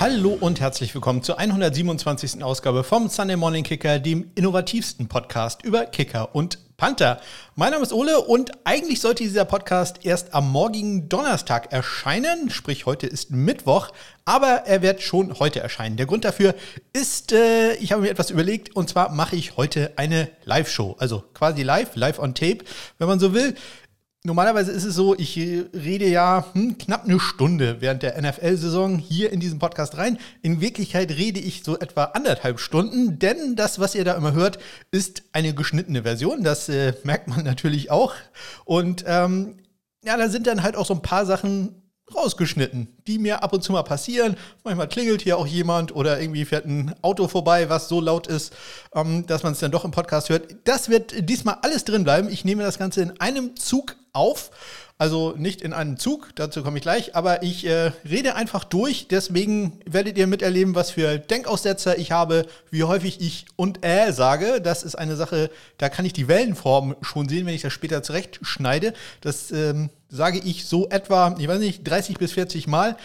Hallo und herzlich willkommen zur 127. Ausgabe vom Sunday Morning Kicker, dem innovativsten Podcast über Kicker und Panther. Mein Name ist Ole und eigentlich sollte dieser Podcast erst am morgigen Donnerstag erscheinen, sprich heute ist Mittwoch, aber er wird schon heute erscheinen. Der Grund dafür ist, äh, ich habe mir etwas überlegt und zwar mache ich heute eine Live-Show, also quasi live, live on tape, wenn man so will. Normalerweise ist es so, ich rede ja hm, knapp eine Stunde während der NFL-Saison hier in diesem Podcast rein. In Wirklichkeit rede ich so etwa anderthalb Stunden, denn das, was ihr da immer hört, ist eine geschnittene Version. Das äh, merkt man natürlich auch. Und ähm, ja, da sind dann halt auch so ein paar Sachen rausgeschnitten, die mir ab und zu mal passieren. Manchmal klingelt hier auch jemand oder irgendwie fährt ein Auto vorbei, was so laut ist, ähm, dass man es dann doch im Podcast hört. Das wird diesmal alles drin bleiben. Ich nehme das Ganze in einem Zug auf. Also nicht in einem Zug, dazu komme ich gleich, aber ich äh, rede einfach durch. Deswegen werdet ihr miterleben, was für Denkaussetzer ich habe, wie häufig ich und äh sage. Das ist eine Sache, da kann ich die Wellenform schon sehen, wenn ich das später zurechtschneide. Das ähm, sage ich so etwa, ich weiß nicht, 30 bis 40 Mal.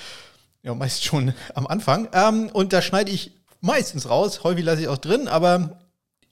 Ja, meist schon am Anfang. Ähm, und da schneide ich meistens raus. Häufig lasse ich auch drin, aber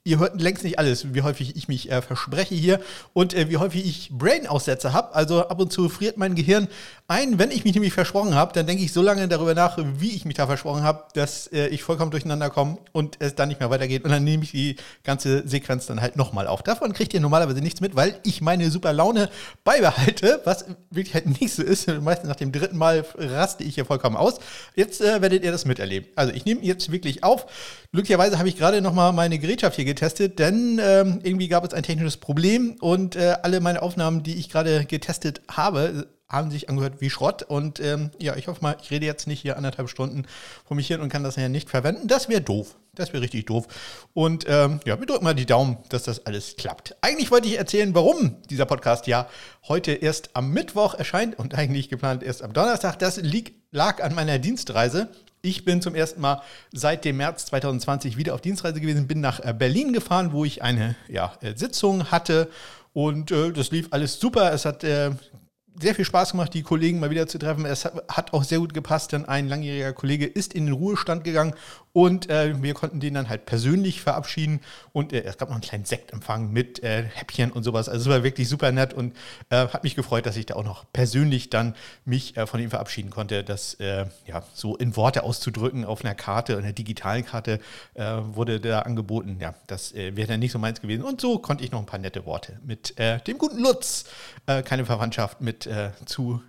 Ihr hört längst nicht alles, wie häufig ich mich äh, verspreche hier und äh, wie häufig ich Brain-Aussätze habe. Also ab und zu friert mein Gehirn ein. Wenn ich mich nämlich versprochen habe, dann denke ich so lange darüber nach, wie ich mich da versprochen habe, dass äh, ich vollkommen durcheinander komme und es dann nicht mehr weitergeht. Und dann nehme ich die ganze Sequenz dann halt nochmal auf. Davon kriegt ihr normalerweise nichts mit, weil ich meine super Laune beibehalte, was wirklich halt nicht so ist. Meistens nach dem dritten Mal raste ich hier vollkommen aus. Jetzt äh, werdet ihr das miterleben. Also ich nehme jetzt wirklich auf. Glücklicherweise habe ich gerade nochmal meine Gerätschaft hier getestet, denn ähm, irgendwie gab es ein technisches Problem und äh, alle meine Aufnahmen, die ich gerade getestet habe, haben sich angehört wie Schrott. Und ähm, ja, ich hoffe mal, ich rede jetzt nicht hier anderthalb Stunden vor mich hin und kann das ja nicht verwenden. Das wäre doof. Das wäre richtig doof. Und ähm, ja, wir drücken mal die Daumen, dass das alles klappt. Eigentlich wollte ich erzählen, warum dieser Podcast ja heute erst am Mittwoch erscheint und eigentlich geplant erst am Donnerstag. Das liegt, lag an meiner Dienstreise. Ich bin zum ersten Mal seit dem März 2020 wieder auf Dienstreise gewesen, bin nach äh, Berlin gefahren, wo ich eine ja, äh, Sitzung hatte und äh, das lief alles super. Es hat äh, sehr viel Spaß gemacht, die Kollegen mal wieder zu treffen. Es hat auch sehr gut gepasst, denn ein langjähriger Kollege ist in den Ruhestand gegangen und äh, wir konnten den dann halt persönlich verabschieden. Und äh, es gab noch einen kleinen Sektempfang mit äh, Häppchen und sowas. Also es war wirklich super nett und äh, hat mich gefreut, dass ich da auch noch persönlich dann mich äh, von ihm verabschieden konnte. Das äh, ja so in Worte auszudrücken auf einer Karte, einer digitalen Karte wurde da angeboten. Ja, das wäre dann nicht so meins gewesen. Und so konnte ich noch ein paar nette Worte mit dem guten Lutz, keine Verwandtschaft mit zu,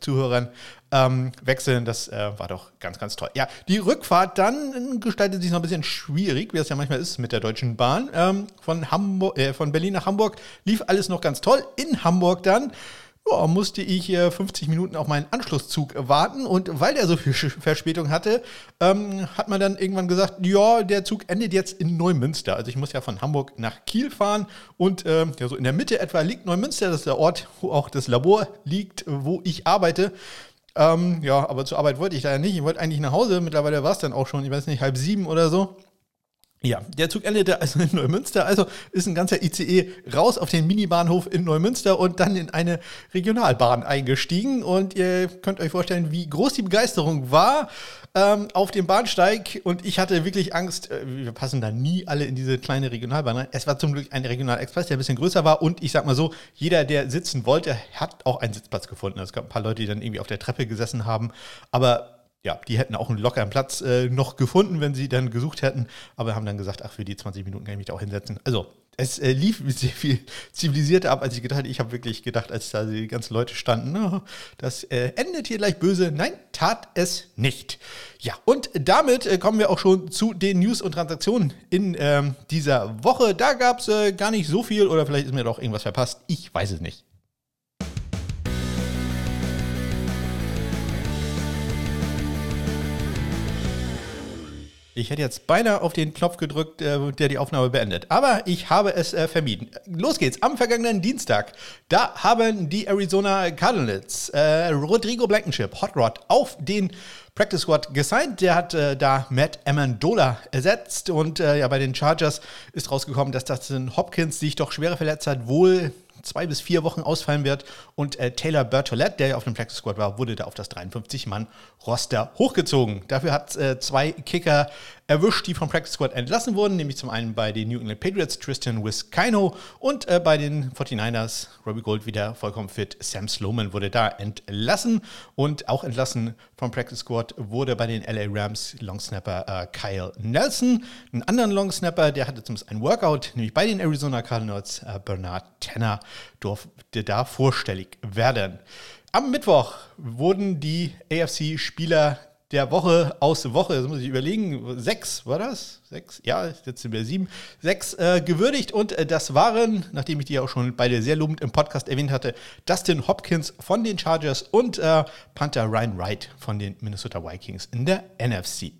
Zuhörern ähm, wechseln. Das äh, war doch ganz, ganz toll. Ja, die Rückfahrt dann gestaltet sich noch ein bisschen schwierig, wie es ja manchmal ist mit der Deutschen Bahn. Ähm, von, Hamburg, äh, von Berlin nach Hamburg lief alles noch ganz toll. In Hamburg dann ja, musste ich äh, 50 Minuten auf meinen Anschlusszug warten und weil der so viel Verspätung hatte, ähm, hat man dann irgendwann gesagt, ja, der Zug endet jetzt in Neumünster. Also ich muss ja von Hamburg nach Kiel fahren und äh, ja, so in der Mitte etwa liegt Neumünster, das ist der Ort, wo auch das Labor liegt, wo ich arbeite. Ähm, ja, aber zur Arbeit wollte ich leider nicht. Ich wollte eigentlich nach Hause. Mittlerweile war es dann auch schon, ich weiß nicht, halb sieben oder so. Ja, der Zug endete also in Neumünster, also ist ein ganzer ICE raus auf den Minibahnhof in Neumünster und dann in eine Regionalbahn eingestiegen. Und ihr könnt euch vorstellen, wie groß die Begeisterung war ähm, auf dem Bahnsteig. Und ich hatte wirklich Angst, äh, wir passen da nie alle in diese kleine Regionalbahn rein. Es war zum Glück ein Regionalexpress, der ein bisschen größer war. Und ich sag mal so, jeder, der sitzen wollte, hat auch einen Sitzplatz gefunden. Es gab ein paar Leute, die dann irgendwie auf der Treppe gesessen haben. Aber ja, die hätten auch einen lockeren Platz äh, noch gefunden, wenn sie dann gesucht hätten, aber haben dann gesagt, ach, für die 20 Minuten kann ich mich da auch hinsetzen. Also, es äh, lief sehr viel zivilisierter ab, als ich gedacht hätte. Ich habe wirklich gedacht, als da die ganzen Leute standen, oh, das äh, endet hier gleich böse. Nein, tat es nicht. Ja, und damit äh, kommen wir auch schon zu den News und Transaktionen in ähm, dieser Woche. Da gab es äh, gar nicht so viel oder vielleicht ist mir doch irgendwas verpasst. Ich weiß es nicht. Ich hätte jetzt beinahe auf den Knopf gedrückt, äh, der die Aufnahme beendet. Aber ich habe es äh, vermieden. Los geht's. Am vergangenen Dienstag, da haben die Arizona Cardinals äh, Rodrigo Blankenship, Hot Rod, auf den Practice Squad gesigned. Der hat äh, da Matt Amendola ersetzt. Und äh, ja, bei den Chargers ist rausgekommen, dass das Hopkins sich doch schwerer verletzt hat, wohl zwei bis vier Wochen ausfallen wird. Und äh, Taylor Bertolette, der ja auf dem Practice Squad war, wurde da auf das 53-Mann-Roster hochgezogen. Dafür hat äh, zwei Kicker erwischt, die vom Practice Squad entlassen wurden, nämlich zum einen bei den New England Patriots Tristan Wiskino und äh, bei den 49ers Robbie Gold wieder vollkommen fit. Sam Sloman wurde da entlassen und auch entlassen vom Practice Squad wurde bei den LA Rams Longsnapper äh, Kyle Nelson. Einen anderen Longsnapper, der hatte zumindest ein Workout, nämlich bei den Arizona Cardinals äh, Bernard Tanner durfte da vorstellig werden. Am Mittwoch wurden die AFC-Spieler der Woche aus Woche, das muss ich überlegen, sechs war das? Sechs? Ja, jetzt sind wir sieben. Sechs äh, gewürdigt und äh, das waren, nachdem ich die auch schon beide sehr lobend im Podcast erwähnt hatte, Dustin Hopkins von den Chargers und äh, Panther Ryan Wright von den Minnesota Vikings in der NFC.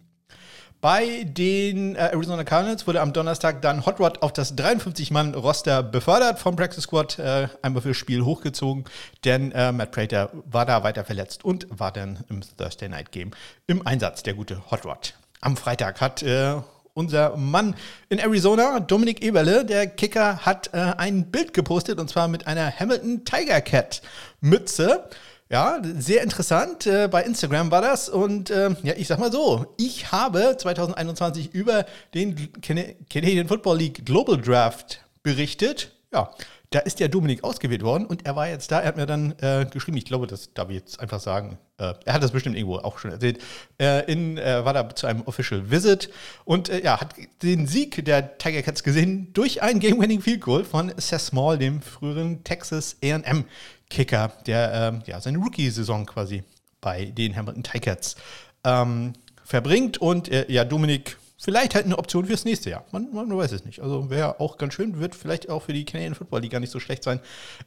Bei den äh, Arizona Cardinals wurde am Donnerstag dann Hot Rod auf das 53-Mann-Roster befördert vom Practice Squad, äh, einmal fürs Spiel hochgezogen, denn äh, Matt Prater war da weiter verletzt und war dann im Thursday Night Game im Einsatz, der gute Hot Rod. Am Freitag hat äh, unser Mann in Arizona, Dominik Eberle, der Kicker, hat äh, ein Bild gepostet und zwar mit einer Hamilton Tiger Cat Mütze. Ja, sehr interessant. Äh, bei Instagram war das. Und äh, ja, ich sag mal so, ich habe 2021 über den Canadian Football League Global Draft berichtet. Ja, da ist der Dominik ausgewählt worden und er war jetzt da. Er hat mir dann äh, geschrieben, ich glaube, das darf ich jetzt einfach sagen. Äh, er hat das bestimmt irgendwo auch schon erzählt. Äh, in, äh, war da zu einem Official Visit und äh, ja, hat den Sieg der Tiger Cats gesehen durch ein Game-Winning Field Goal von Seth Small, dem früheren Texas AM Kicker, der ähm, ja, seine Rookie-Saison quasi bei den Hamilton Ticats ähm, verbringt. Und äh, ja, Dominik, vielleicht halt eine Option fürs nächste Jahr. Man, man weiß es nicht. Also wäre auch ganz schön, wird vielleicht auch für die Canadian Football League gar nicht so schlecht sein,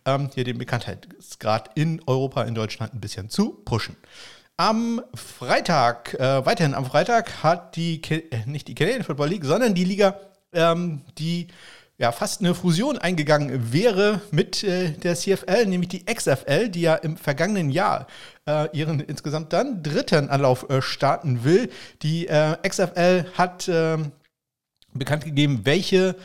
ähm, hier den Bekanntheitsgrad in Europa, in Deutschland ein bisschen zu pushen. Am Freitag, äh, weiterhin am Freitag, hat die, äh, nicht die Canadian Football League, sondern die Liga, ähm, die ja, fast eine Fusion eingegangen wäre mit äh, der CFL, nämlich die XFL, die ja im vergangenen Jahr äh, ihren insgesamt dann dritten Anlauf äh, starten will. Die äh, XFL hat ähm, bekannt gegeben, welche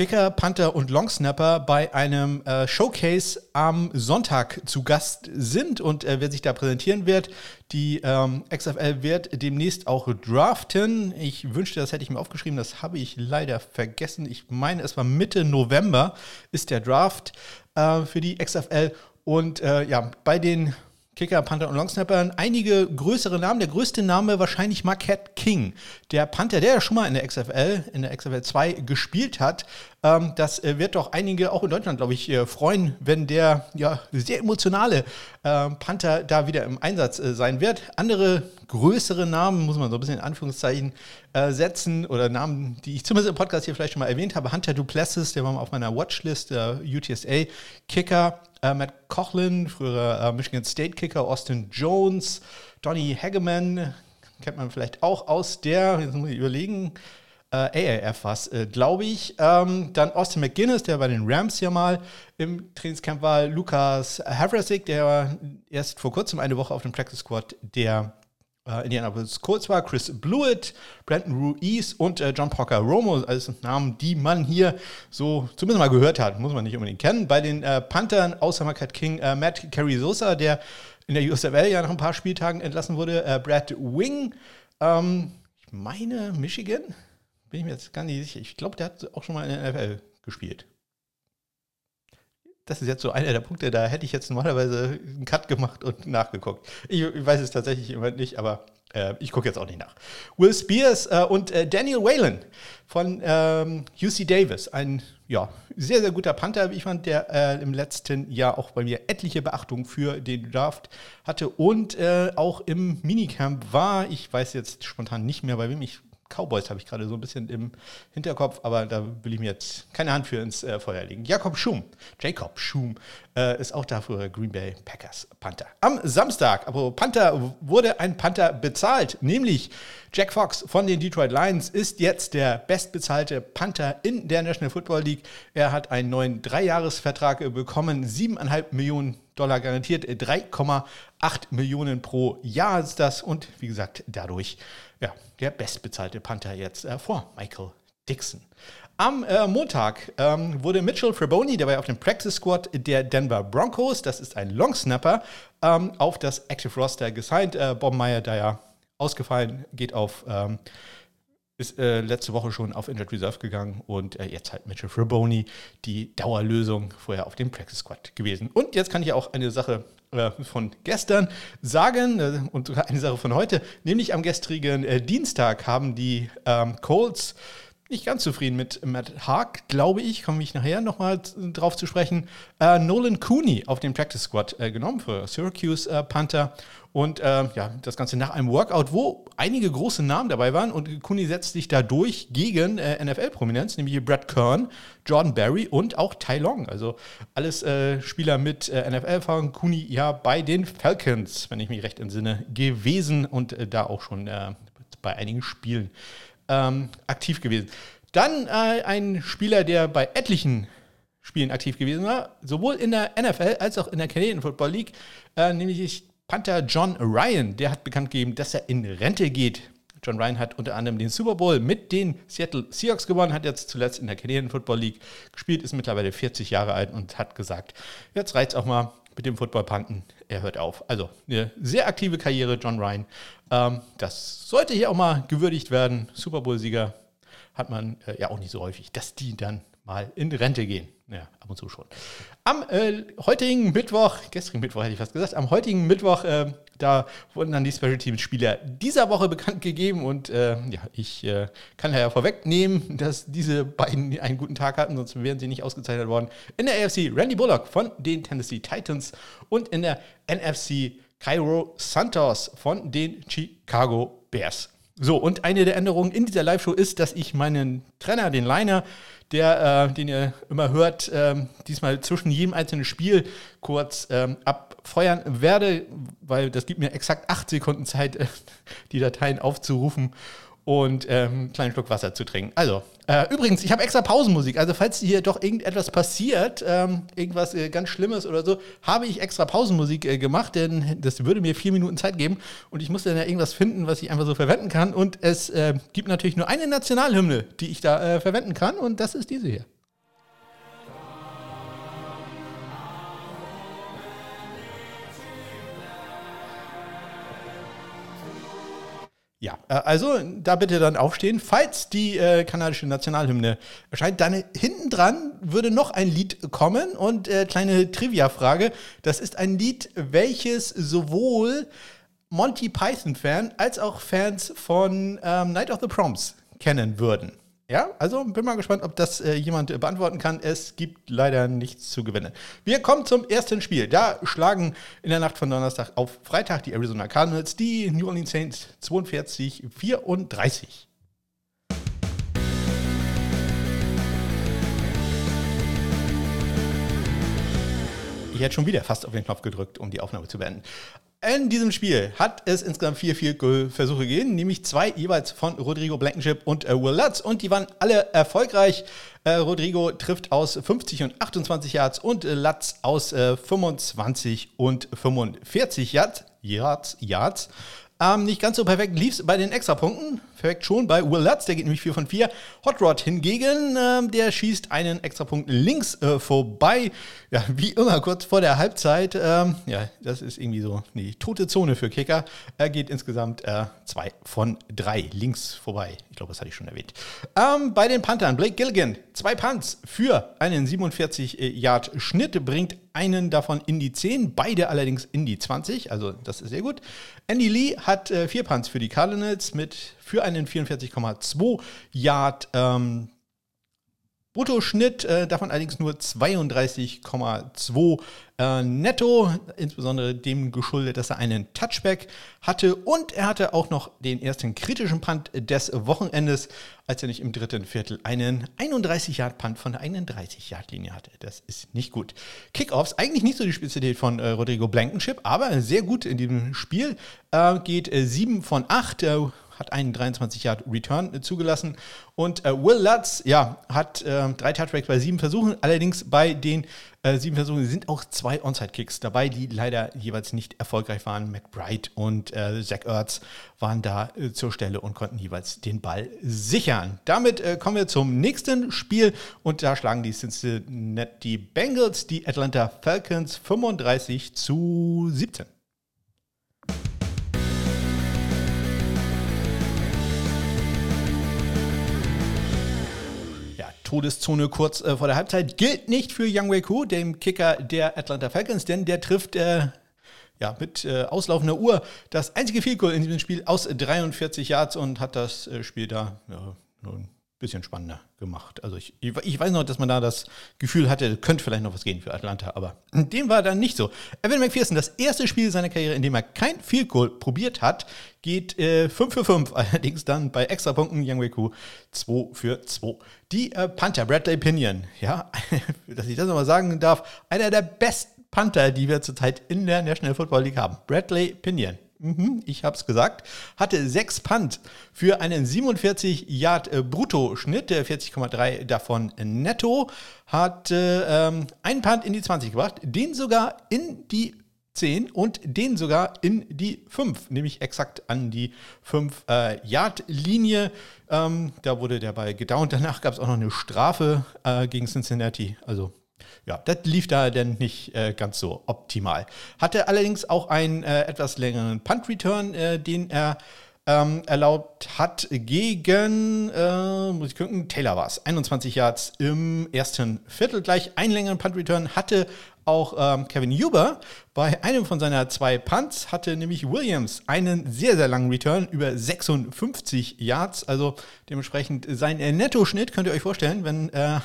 Kicker, Panther und Longsnapper bei einem äh, Showcase am Sonntag zu Gast sind und äh, wer sich da präsentieren wird. Die ähm, XFL wird demnächst auch draften. Ich wünschte, das hätte ich mir aufgeschrieben, das habe ich leider vergessen. Ich meine, es war Mitte November ist der Draft äh, für die XFL und äh, ja, bei den Kicker, Panther und Longsnapper einige größere Namen. Der größte Name wahrscheinlich Marquette King. Der Panther, der ja schon mal in der XFL, in der XFL 2 gespielt hat. Ähm, das äh, wird doch einige auch in Deutschland, glaube ich, äh, freuen, wenn der ja, sehr emotionale äh, Panther da wieder im Einsatz äh, sein wird. Andere größere Namen, muss man so ein bisschen in Anführungszeichen äh, setzen, oder Namen, die ich zumindest im Podcast hier vielleicht schon mal erwähnt habe. Hunter Duplessis, der war mal auf meiner Watchlist, der UTSA-Kicker. Äh, Matt Cochlin, früherer äh, Michigan State Kicker, Austin Jones, Donny Hageman, kennt man vielleicht auch aus der, jetzt muss ich überlegen, äh, AAF was, äh, glaube ich. Ähm, dann Austin McGuinness, der bei den Rams ja mal im Trainingscamp war. Lukas Havrasik, der erst vor kurzem eine Woche auf dem Practice Squad der äh, Indianapolis Colts war. Chris Blewett, Brandon Ruiz und äh, John Parker Romo, also Namen, die man hier so zumindest mal gehört hat. Muss man nicht unbedingt kennen. Bei den äh, Panthern, außer Marquette King, äh, Matt Carrizosa, der in der USFL ja nach ein paar Spieltagen entlassen wurde. Äh, Brad Wing, ähm, ich meine Michigan bin ich mir jetzt gar nicht sicher. Ich glaube, der hat auch schon mal in der NFL gespielt. Das ist jetzt so einer der Punkte, da hätte ich jetzt normalerweise einen Cut gemacht und nachgeguckt. Ich, ich weiß es tatsächlich immer nicht, aber äh, ich gucke jetzt auch nicht nach. Will Spears äh, und äh, Daniel Whalen von ähm, UC Davis, ein ja, sehr, sehr guter Panther, wie ich fand, der äh, im letzten Jahr auch bei mir etliche Beachtung für den Draft hatte und äh, auch im Minicamp war. Ich weiß jetzt spontan nicht mehr, bei wem ich Cowboys habe ich gerade so ein bisschen im Hinterkopf, aber da will ich mir jetzt keine Hand für ins äh, Feuer legen. Jakob Schum, Jacob Schum, äh, ist auch da für Green Bay Packers Panther. Am Samstag, aber Panther wurde ein Panther bezahlt, nämlich Jack Fox von den Detroit Lions ist jetzt der bestbezahlte Panther in der National Football League. Er hat einen neuen Dreijahresvertrag bekommen, siebeneinhalb Millionen Dollar garantiert, 3,8 Millionen pro Jahr ist das und wie gesagt dadurch ja, der bestbezahlte Panther jetzt äh, vor Michael Dixon. Am äh, Montag ähm, wurde Mitchell Fraboni, der war auf dem Practice Squad der Denver Broncos, das ist ein Long Snapper, ähm, auf das Active Roster gesigned. Äh, Bob Meyer, da ja ausgefallen, geht auf, ähm, ist äh, letzte Woche schon auf Injured Reserve gegangen und äh, jetzt halt Mitchell Fraboni, die Dauerlösung vorher auf dem Practice Squad gewesen. Und jetzt kann ich auch eine Sache äh, von gestern sagen äh, und eine Sache von heute, nämlich am gestrigen äh, Dienstag haben die ähm, Colts nicht ganz zufrieden mit Matt Haag, glaube ich, komme ich nachher nochmal drauf zu sprechen, äh, Nolan Cooney auf den Practice Squad äh, genommen für Syracuse äh, Panther. Und äh, ja, das Ganze nach einem Workout, wo einige große Namen dabei waren. Und Cooney setzt sich da durch gegen äh, NFL-Prominenz, nämlich Brad Kern, Jordan Barry und auch Tai Long. Also alles äh, Spieler mit NFL-Erfahrung. Cooney ja bei den Falcons, wenn ich mich recht entsinne, gewesen und da auch schon bei einigen Spielen ähm, aktiv gewesen. Dann äh, ein Spieler, der bei etlichen Spielen aktiv gewesen war, sowohl in der NFL als auch in der Canadian Football League, äh, nämlich Panther John Ryan. Der hat bekannt gegeben, dass er in Rente geht. John Ryan hat unter anderem den Super Bowl mit den Seattle Seahawks gewonnen, hat jetzt zuletzt in der Canadian Football League gespielt, ist mittlerweile 40 Jahre alt und hat gesagt, jetzt reizt auch mal mit dem Football-Punten. Er hört auf. Also eine sehr aktive Karriere, John Ryan. Ähm, das sollte hier auch mal gewürdigt werden. Super Bowl-Sieger hat man äh, ja auch nicht so häufig, dass die dann mal in Rente gehen. Ja, ab und zu schon. Am äh, heutigen Mittwoch, gestrigen Mittwoch hätte ich fast gesagt, am heutigen Mittwoch, äh, da wurden dann die Special Teams Spieler dieser Woche bekannt gegeben und äh, ja, ich äh, kann ja vorwegnehmen, dass diese beiden einen guten Tag hatten, sonst wären sie nicht ausgezeichnet worden. In der AFC Randy Bullock von den Tennessee Titans und in der NFC Cairo Santos von den Chicago Bears. So, und eine der Änderungen in dieser Live-Show ist, dass ich meinen Trainer, den Liner, der, äh, den ihr immer hört, äh, diesmal zwischen jedem einzelnen Spiel kurz äh, abfeuern werde, weil das gibt mir exakt acht Sekunden Zeit, die Dateien aufzurufen und ähm, einen kleinen Schluck Wasser zu trinken. Also, äh, übrigens, ich habe extra Pausenmusik. Also, falls hier doch irgendetwas passiert, ähm, irgendwas äh, ganz Schlimmes oder so, habe ich extra Pausenmusik äh, gemacht, denn das würde mir vier Minuten Zeit geben und ich musste dann ja irgendwas finden, was ich einfach so verwenden kann. Und es äh, gibt natürlich nur eine Nationalhymne, die ich da äh, verwenden kann und das ist diese hier. Ja, äh, also da bitte dann aufstehen. Falls die äh, kanadische Nationalhymne erscheint, dann hinten dran würde noch ein Lied kommen und äh, kleine Trivia-Frage. Das ist ein Lied, welches sowohl Monty Python-Fan als auch Fans von ähm, Night of the Proms kennen würden. Ja, also bin mal gespannt, ob das äh, jemand äh, beantworten kann. Es gibt leider nichts zu gewinnen. Wir kommen zum ersten Spiel. Da schlagen in der Nacht von Donnerstag auf Freitag die Arizona Cardinals die New Orleans Saints 42 34. Ich hätte schon wieder fast auf den Knopf gedrückt, um die Aufnahme zu beenden. In diesem Spiel hat es insgesamt vier, vier Versuche gegeben, nämlich zwei jeweils von Rodrigo Blankenship und äh, Will Lutz und die waren alle erfolgreich. Äh, Rodrigo trifft aus 50 und 28 Yards und äh, Lutz aus 25 äh, und 45 Yards. Yards, Yards. Ähm, nicht ganz so perfekt lief es bei den Extrapunkten. Perfekt schon bei Will Lutz, der geht nämlich 4 von 4. Hot Rod hingegen, ähm, der schießt einen Extrapunkt links äh, vorbei. Ja, wie immer, kurz vor der Halbzeit. Ähm, ja, das ist irgendwie so die tote Zone für Kicker. Er geht insgesamt 2 äh, von 3 links vorbei. Ich glaube, das hatte ich schon erwähnt. Ähm, bei den Panthern, Blake Gilligan, zwei Punts für einen 47-Yard-Schnitt, bringt einen davon in die 10, beide allerdings in die 20, also das ist sehr gut. Andy Lee hat äh, vier Punts für die Cardinals mit für einen 44,2 Yard ähm, Bruttoschnitt, äh, davon allerdings nur 32,2 äh, netto, insbesondere dem geschuldet, dass er einen Touchback hatte und er hatte auch noch den ersten kritischen Punt des Wochenendes, als er nicht im dritten Viertel einen 31-Yard-Punt von der 31-Yard-Linie hatte. Das ist nicht gut. Kickoffs, eigentlich nicht so die Spezialität von äh, Rodrigo Blankenship, aber sehr gut in diesem Spiel. Äh, geht 7 von 8, hat einen 23 Yard Return äh, zugelassen. Und äh, Will Lutz, ja, hat äh, drei Touchbacks bei sieben Versuchen. Allerdings bei den äh, sieben Versuchen sind auch zwei Onside-Kicks dabei, die leider jeweils nicht erfolgreich waren. McBride und äh, Zach Ertz waren da äh, zur Stelle und konnten jeweils den Ball sichern. Damit kommen wir zum nächsten Spiel und da schlagen die Cincinnati Bengals die Atlanta Falcons 35 zu 17. Todeszone kurz äh, vor der Halbzeit. Gilt nicht für Young Wei Koo, dem Kicker der Atlanta Falcons, denn der trifft äh, ja, mit äh, auslaufender Uhr das einzige Field Goal in diesem Spiel aus 43 Yards und hat das äh, Spiel da ja, nun bisschen spannender gemacht. Also ich, ich weiß noch, dass man da das Gefühl hatte, könnte vielleicht noch was gehen für Atlanta, aber dem war dann nicht so. Evan McPherson, das erste Spiel seiner Karriere, in dem er kein Field Goal probiert hat, geht äh, 5 für 5, allerdings dann bei Extrapunkten Young Weku 2 für 2. Die äh, Panther, Bradley Pinion, ja, dass ich das nochmal sagen darf, einer der besten Panther, die wir zurzeit in der National Football League haben. Bradley Pinion. Mhm, ich habe es gesagt, hatte sechs Punt für einen 47 Yard äh, Brutto-Schnitt, 40,3 davon netto, hat ähm, einen Punt in die 20 gebracht, den sogar in die 10 und den sogar in die 5, nämlich exakt an die 5-Yard-Linie. Äh, ähm, da wurde der Ball gedownt. Danach gab es auch noch eine Strafe äh, gegen Cincinnati. Also ja, das lief da dann nicht äh, ganz so optimal. Hatte allerdings auch einen äh, etwas längeren Punt-Return, äh, den er ähm, erlaubt hat gegen, äh, muss ich gucken, Taylor war es. 21 Yards im ersten Viertel gleich. Einen längeren Punt-Return hatte auch ähm, Kevin Huber bei einem von seiner zwei Punts hatte nämlich Williams einen sehr, sehr langen Return über 56 Yards. Also dementsprechend sein Nettoschnitt, könnt ihr euch vorstellen, wenn äh,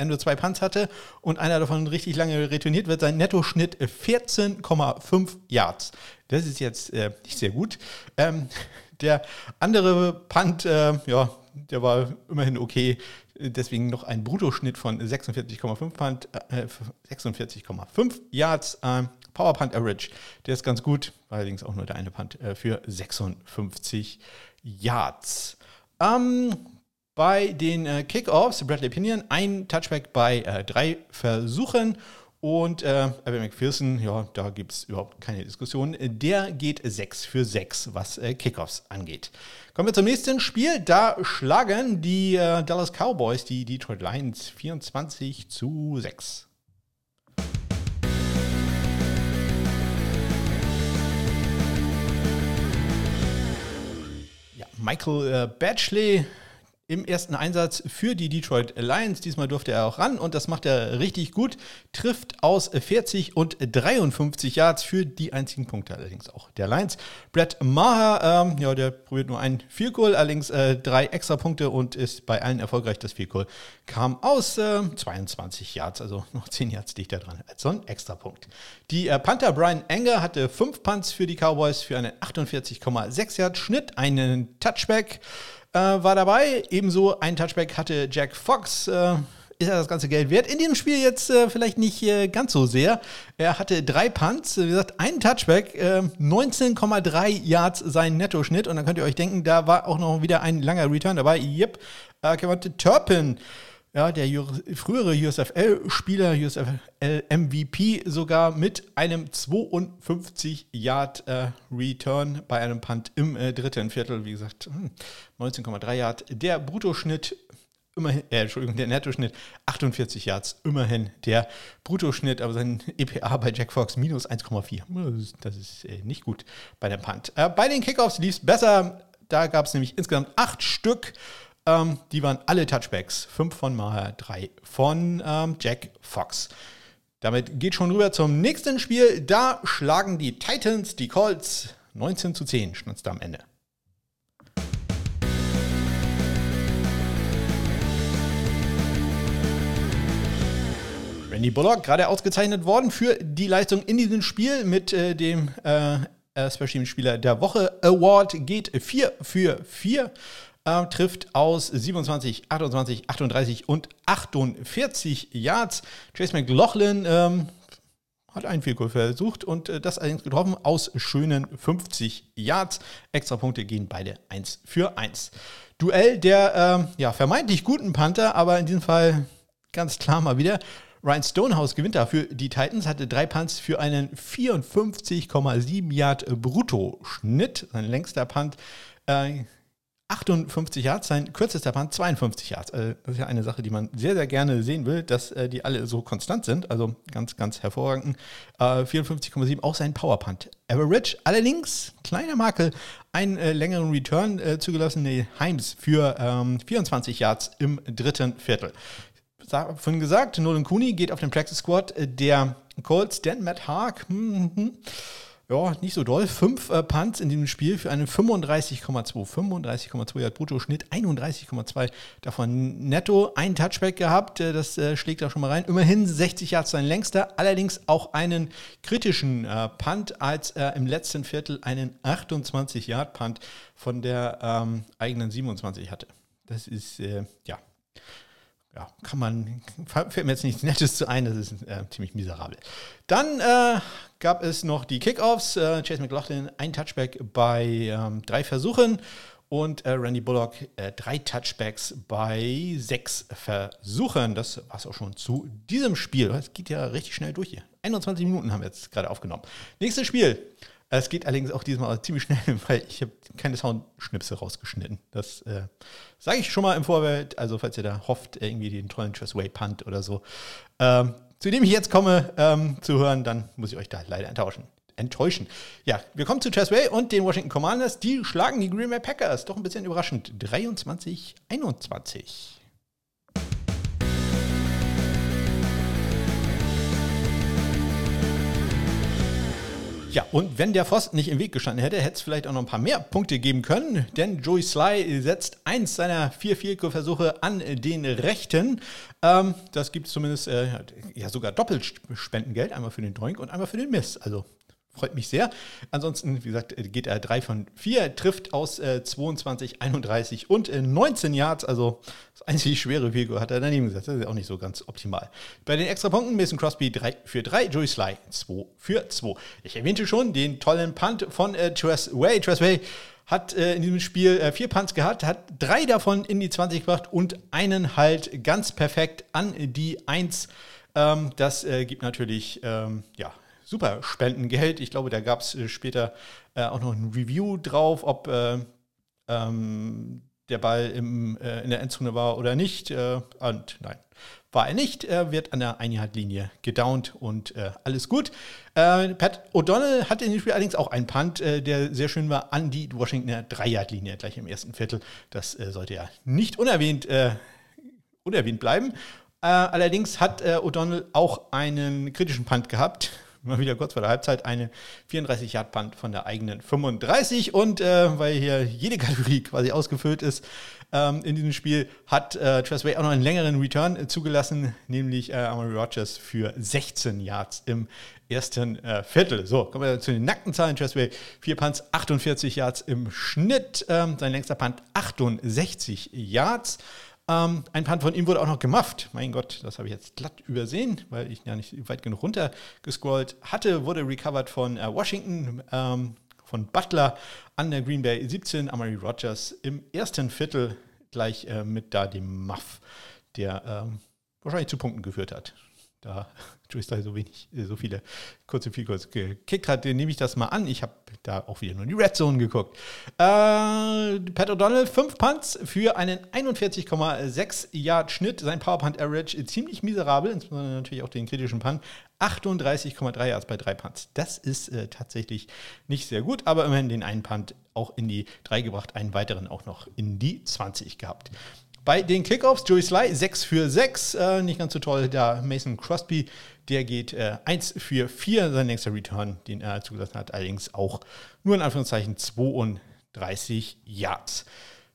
er nur zwei Punts hatte und einer davon richtig lange retourniert wird, sein Nettoschnitt 14,5 Yards. Das ist jetzt äh, nicht sehr gut. Ähm, der andere Punt, äh, ja, der war immerhin okay. Deswegen noch ein Bruttoschnitt von 46,5 Punt, äh, 46,5 Yards. Äh, Power Punt Average, der ist ganz gut, allerdings auch nur der eine Punt äh, für 56 Yards. Ähm, bei den äh, Kickoffs, Bradley Pinion, ein Touchback bei äh, drei Versuchen. Und äh, Abby McPherson, ja, da gibt es überhaupt keine Diskussion. Der geht 6 für 6, was äh, Kickoffs angeht. Kommen wir zum nächsten Spiel. Da schlagen die äh, Dallas Cowboys die Detroit Lions 24 zu 6. Ja, Michael äh, Batchley im ersten Einsatz für die Detroit Lions. Diesmal durfte er auch ran und das macht er richtig gut. Trifft aus 40 und 53 Yards für die einzigen Punkte allerdings auch der Lions. Brett Maher, ähm, ja, der probiert nur ein Field Goal, allerdings äh, drei extra Punkte und ist bei allen erfolgreich. Das Field Goal kam aus äh, 22 Yards, also noch 10 Yards dichter dran als so ein extra Punkt. Die äh, Panther Brian Enger hatte 5 Punts für die Cowboys für einen 48,6 Yards Schnitt, einen Touchback äh, war dabei. Ebenso ein Touchback hatte Jack Fox. Äh, ist er das ganze Geld wert? In diesem Spiel jetzt äh, vielleicht nicht äh, ganz so sehr. Er hatte drei Punts, wie gesagt, einen Touchback, 19,3 äh, Yards sein Nettoschnitt. Und dann könnt ihr euch denken, da war auch noch wieder ein langer Return dabei. Yep, äh, Kevin Turpin ja, der frühere USFL-Spieler, USFL-MVP sogar mit einem 52 Yard äh, Return bei einem Punt im äh, dritten Viertel. Wie gesagt, 19,3 hm, Yard. Der Bruttoschnitt, immerhin, äh, Entschuldigung, der Nettoschnitt 48 Yards, immerhin der Bruttoschnitt, aber sein EPA bei Jack Fox minus 1,4. Das ist äh, nicht gut bei dem Punt. Äh, bei den Kickoffs lief es besser. Da gab es nämlich insgesamt acht Stück. Ähm, die waren alle Touchbacks. Fünf von Maher, drei von ähm, Jack Fox. Damit geht schon rüber zum nächsten Spiel. Da schlagen die Titans die Colts 19 zu 10, schnitzt am Ende. Randy Bullock, gerade ausgezeichnet worden für die Leistung in diesem Spiel mit äh, dem äh, Special Spieler der Woche Award, geht 4 für 4 äh, trifft aus 27, 28, 38 und 48 Yards. Chase McLaughlin, ähm, hat einen Field versucht und äh, das allerdings getroffen aus schönen 50 Yards. Extra Punkte gehen beide 1 für 1. Duell der äh, ja, vermeintlich guten Panther, aber in diesem Fall ganz klar mal wieder. Ryan Stonehouse gewinnt dafür. Die Titans hatte drei Punts für einen 54,7 Yard Brutto-Schnitt. Sein längster Punt äh, 58 Yards, sein kürzester Punt 52 Yards. Also das ist ja eine Sache, die man sehr, sehr gerne sehen will, dass äh, die alle so konstant sind. Also ganz, ganz hervorragend. Äh, 54,7 auch sein Powerpunt. Average allerdings, kleiner Makel, einen äh, längeren Return äh, zugelassen, nee, Heims für ähm, 24 Yards im dritten Viertel. Von gesagt, Nolan Cooney geht auf den Practice Squad äh, der Colts, Dan Matt Haag. Hm, hm, hm ja, nicht so doll. Fünf äh, Punts in diesem Spiel für einen 35,2. 35,2 Yard Brutto-Schnitt, 31,2 davon netto. Ein Touchback gehabt, äh, das äh, schlägt da schon mal rein. Immerhin 60 Yards sein längster, allerdings auch einen kritischen äh, Punt, als er im letzten Viertel einen 28 Yard Punt von der ähm, eigenen 27 hatte. Das ist, äh, ja, ja, kann man, fällt mir jetzt nichts Nettes zu ein, das ist äh, ziemlich miserabel. Dann äh, gab es noch die Kickoffs. Äh, Chase McLaughlin ein Touchback bei ähm, drei Versuchen und äh, Randy Bullock äh, drei Touchbacks bei sechs Versuchen. Das war es auch schon zu diesem Spiel. Es geht ja richtig schnell durch hier. 21 Minuten haben wir jetzt gerade aufgenommen. Nächstes Spiel. Es geht allerdings auch diesmal ziemlich schnell, weil ich habe keine Soundschnipsel rausgeschnitten. Das äh, sage ich schon mal im Vorfeld. Also falls ihr da hofft, irgendwie den tollen Tressway Punt oder so, ähm, zu dem ich jetzt komme ähm, zu hören, dann muss ich euch da leider enttäuschen. Enttäuschen. Ja, wir kommen zu Tressway und den Washington Commanders. Die schlagen die Green Bay Packers. Doch ein bisschen überraschend. 23, 21. Ja, und wenn der Pfosten nicht im Weg gestanden hätte, hätte es vielleicht auch noch ein paar mehr Punkte geben können, denn Joey Sly setzt eins seiner vier Field-Versuche an den Rechten. Ähm, das gibt zumindest äh, ja sogar Doppelspendengeld, einmal für den Doink und einmal für den Miss. Also freut mich sehr. Ansonsten, wie gesagt, geht er 3 von 4, trifft aus äh, 22, 31 und äh, 19 Yards. Also das einzig schwere Figur hat er daneben gesetzt. Das ist auch nicht so ganz optimal. Bei den Extrapunkten Mason Crosby 3 für 3, Joey Sly 2 für 2. Ich erwähnte schon den tollen Punt von äh. Tress Way hat äh, in diesem Spiel äh, vier Punts gehabt, hat drei davon in die 20 gebracht und einen halt ganz perfekt an die 1. Ähm, das äh, gibt natürlich, ähm, ja, super Spendengeld. Ich glaube, da gab es äh, später äh, auch noch ein Review drauf, ob äh, ähm, der Ball im, äh, in der Endzone war oder nicht. Äh, und nein, war er nicht. Er wird an der Einheitlinie gedownt und äh, alles gut. Pat O'Donnell hatte in dem Spiel allerdings auch einen Punt, der sehr schön war, an die Washingtoner Dreierlinie gleich im ersten Viertel. Das sollte ja nicht unerwähnt, unerwähnt bleiben. allerdings hat O'Donnell auch einen kritischen Punt gehabt mal wieder kurz vor der Halbzeit eine 34 Yard Punt von der eigenen 35 und äh, weil hier jede Kategorie quasi ausgefüllt ist ähm, in diesem Spiel, hat äh, Tressway auch noch einen längeren Return äh, zugelassen, nämlich äh, Amari Rogers für 16 Yards im ersten äh, Viertel. So, kommen wir zu den nackten Zahlen. Tressway, 4 Punts, 48 Yards im Schnitt, ähm, sein längster Punt 68 Yards. Ähm, ein Punt von ihm wurde auch noch gemufft. Mein Gott, das habe ich jetzt glatt übersehen, weil ich ja nicht weit genug runter gescrollt hatte. Wurde recovered von äh, Washington, ähm, von Butler an der Green Bay 17. Amari Rogers im ersten Viertel gleich äh, mit da dem Muff, der ähm, wahrscheinlich zu Punkten geführt hat. Da Twister so wenig, äh, so viele kurze Field gekickt hat, nehme ich das mal an. Ich habe da auch wieder nur die Red Zone geguckt. Äh, Pat O'Donnell, 5 Punts für einen 41,6 Yard Schnitt. Sein Power Punt Average ziemlich miserabel, insbesondere natürlich auch den kritischen Punt. 38,3 Yards bei 3 Punts. Das ist äh, tatsächlich nicht sehr gut, aber immerhin den einen Punt auch in die 3 gebracht, einen weiteren auch noch in die 20 gehabt. Bei den Kickoffs, Joey Sly 6 für 6, äh, nicht ganz so toll. Da Mason Crosby, der geht äh, 1 für 4, sein nächster Return, den er zugelassen hat, allerdings auch nur in Anführungszeichen 32 Yards.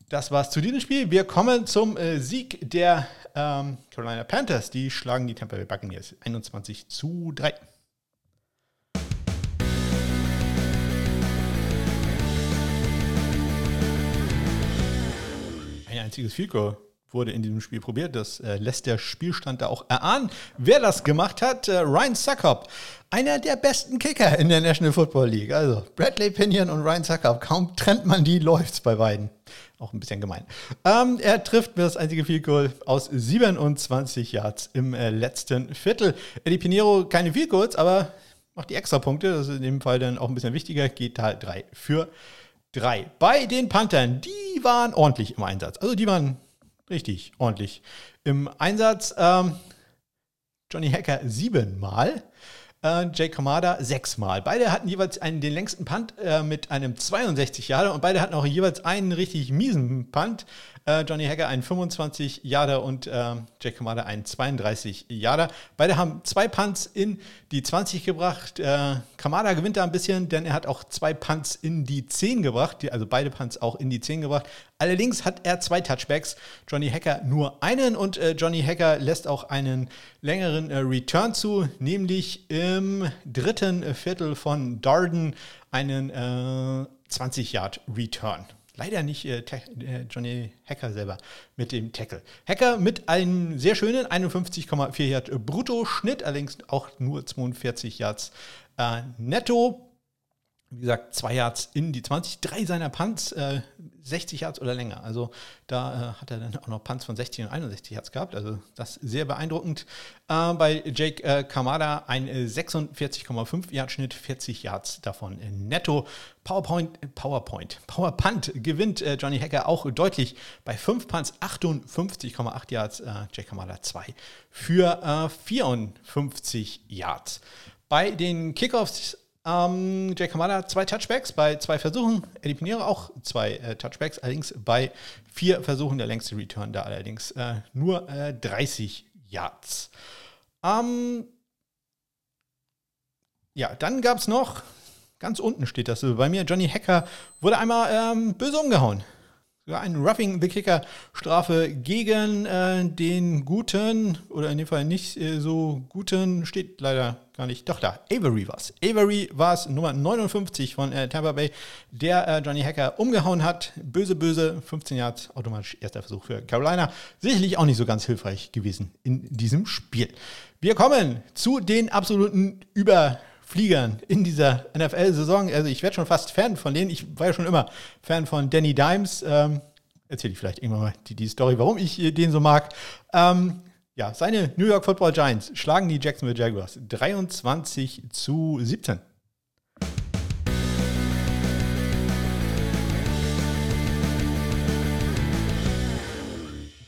Das war's zu diesem Spiel. Wir kommen zum äh, Sieg der ähm, Carolina Panthers. Die schlagen die Tampa Bay Buccaneers 21 zu 3. einziges Field Goal wurde in diesem Spiel probiert. Das äh, lässt der Spielstand da auch erahnen. Wer das gemacht hat, äh, Ryan Suckup, einer der besten Kicker in der National Football League. Also Bradley Pinion und Ryan Suckup, kaum trennt man die, läuft's bei beiden. Auch ein bisschen gemein. Ähm, er trifft das einzige Field Goal aus 27 Yards im äh, letzten Viertel. Eddie Pinheiro keine Field Goals, aber macht die Extrapunkte. Das ist in dem Fall dann auch ein bisschen wichtiger. Geht halt 3 für 3. Bei den Panthern, die waren ordentlich im Einsatz. Also die waren richtig ordentlich im Einsatz. Ähm, Johnny Hacker siebenmal. Äh, Jake Kamada sechsmal. Beide hatten jeweils einen, den längsten Punt äh, mit einem 62 Jahre und beide hatten auch jeweils einen richtig miesen Punt. Äh, Johnny Hacker einen 25 Jahre und äh, Jake Kamada einen 32 Jahre. Beide haben zwei Punts in die 20 gebracht. Äh, Kamada gewinnt da ein bisschen, denn er hat auch zwei Punts in die 10 gebracht, die, also beide Punts auch in die 10 gebracht. Allerdings hat er zwei Touchbacks, Johnny Hacker nur einen und äh, Johnny Hacker lässt auch einen längeren äh, Return zu, nämlich im dritten Viertel von Darden einen 20-Yard-Return. Leider nicht äh, äh, Johnny Hacker selber mit dem Tackle. Hacker mit einem sehr schönen 51,4 Yard Brutto-Schnitt, allerdings auch nur 42 Yards äh, netto. Wie gesagt, zwei Yards in die 20, drei seiner Punts, äh, 60 Yards oder länger. Also da äh, hat er dann auch noch Punts von 60 und 61 Yards gehabt. Also das sehr beeindruckend. Äh, bei Jake äh, Kamada ein 46,5 Yard Schnitt, 40 Yards davon netto. PowerPoint, PowerPoint, PowerPunt gewinnt äh, Johnny Hacker auch deutlich bei 5 Punts, 58,8 Yards. Äh, Jake Kamada 2 für 54 Yards. Bei den Kickoffs ähm, Jake Kamada zwei Touchbacks bei zwei Versuchen. Eddie Pinheiro auch zwei äh, Touchbacks, allerdings bei vier Versuchen. Der längste Return da allerdings äh, nur äh, 30 Yards. Ähm, ja, dann gab es noch, ganz unten steht das bei mir, Johnny Hacker wurde einmal ähm, böse umgehauen. Sogar eine Roughing the Kicker Strafe gegen äh, den guten, oder in dem Fall nicht äh, so guten, steht leider gar nicht. Doch da, Avery war es. Avery war es, Nummer 59 von äh, Tampa Bay, der äh, Johnny Hacker umgehauen hat. Böse, böse, 15 Yards, automatisch erster Versuch für Carolina. Sicherlich auch nicht so ganz hilfreich gewesen in diesem Spiel. Wir kommen zu den absoluten Über- Fliegern in dieser NFL-Saison. Also ich werde schon fast Fan von denen. Ich war ja schon immer Fan von Danny Dimes. Ähm, Erzähle ich vielleicht irgendwann mal die, die Story, warum ich den so mag. Ähm, ja, seine New York Football Giants schlagen die Jacksonville Jaguars 23 zu 17.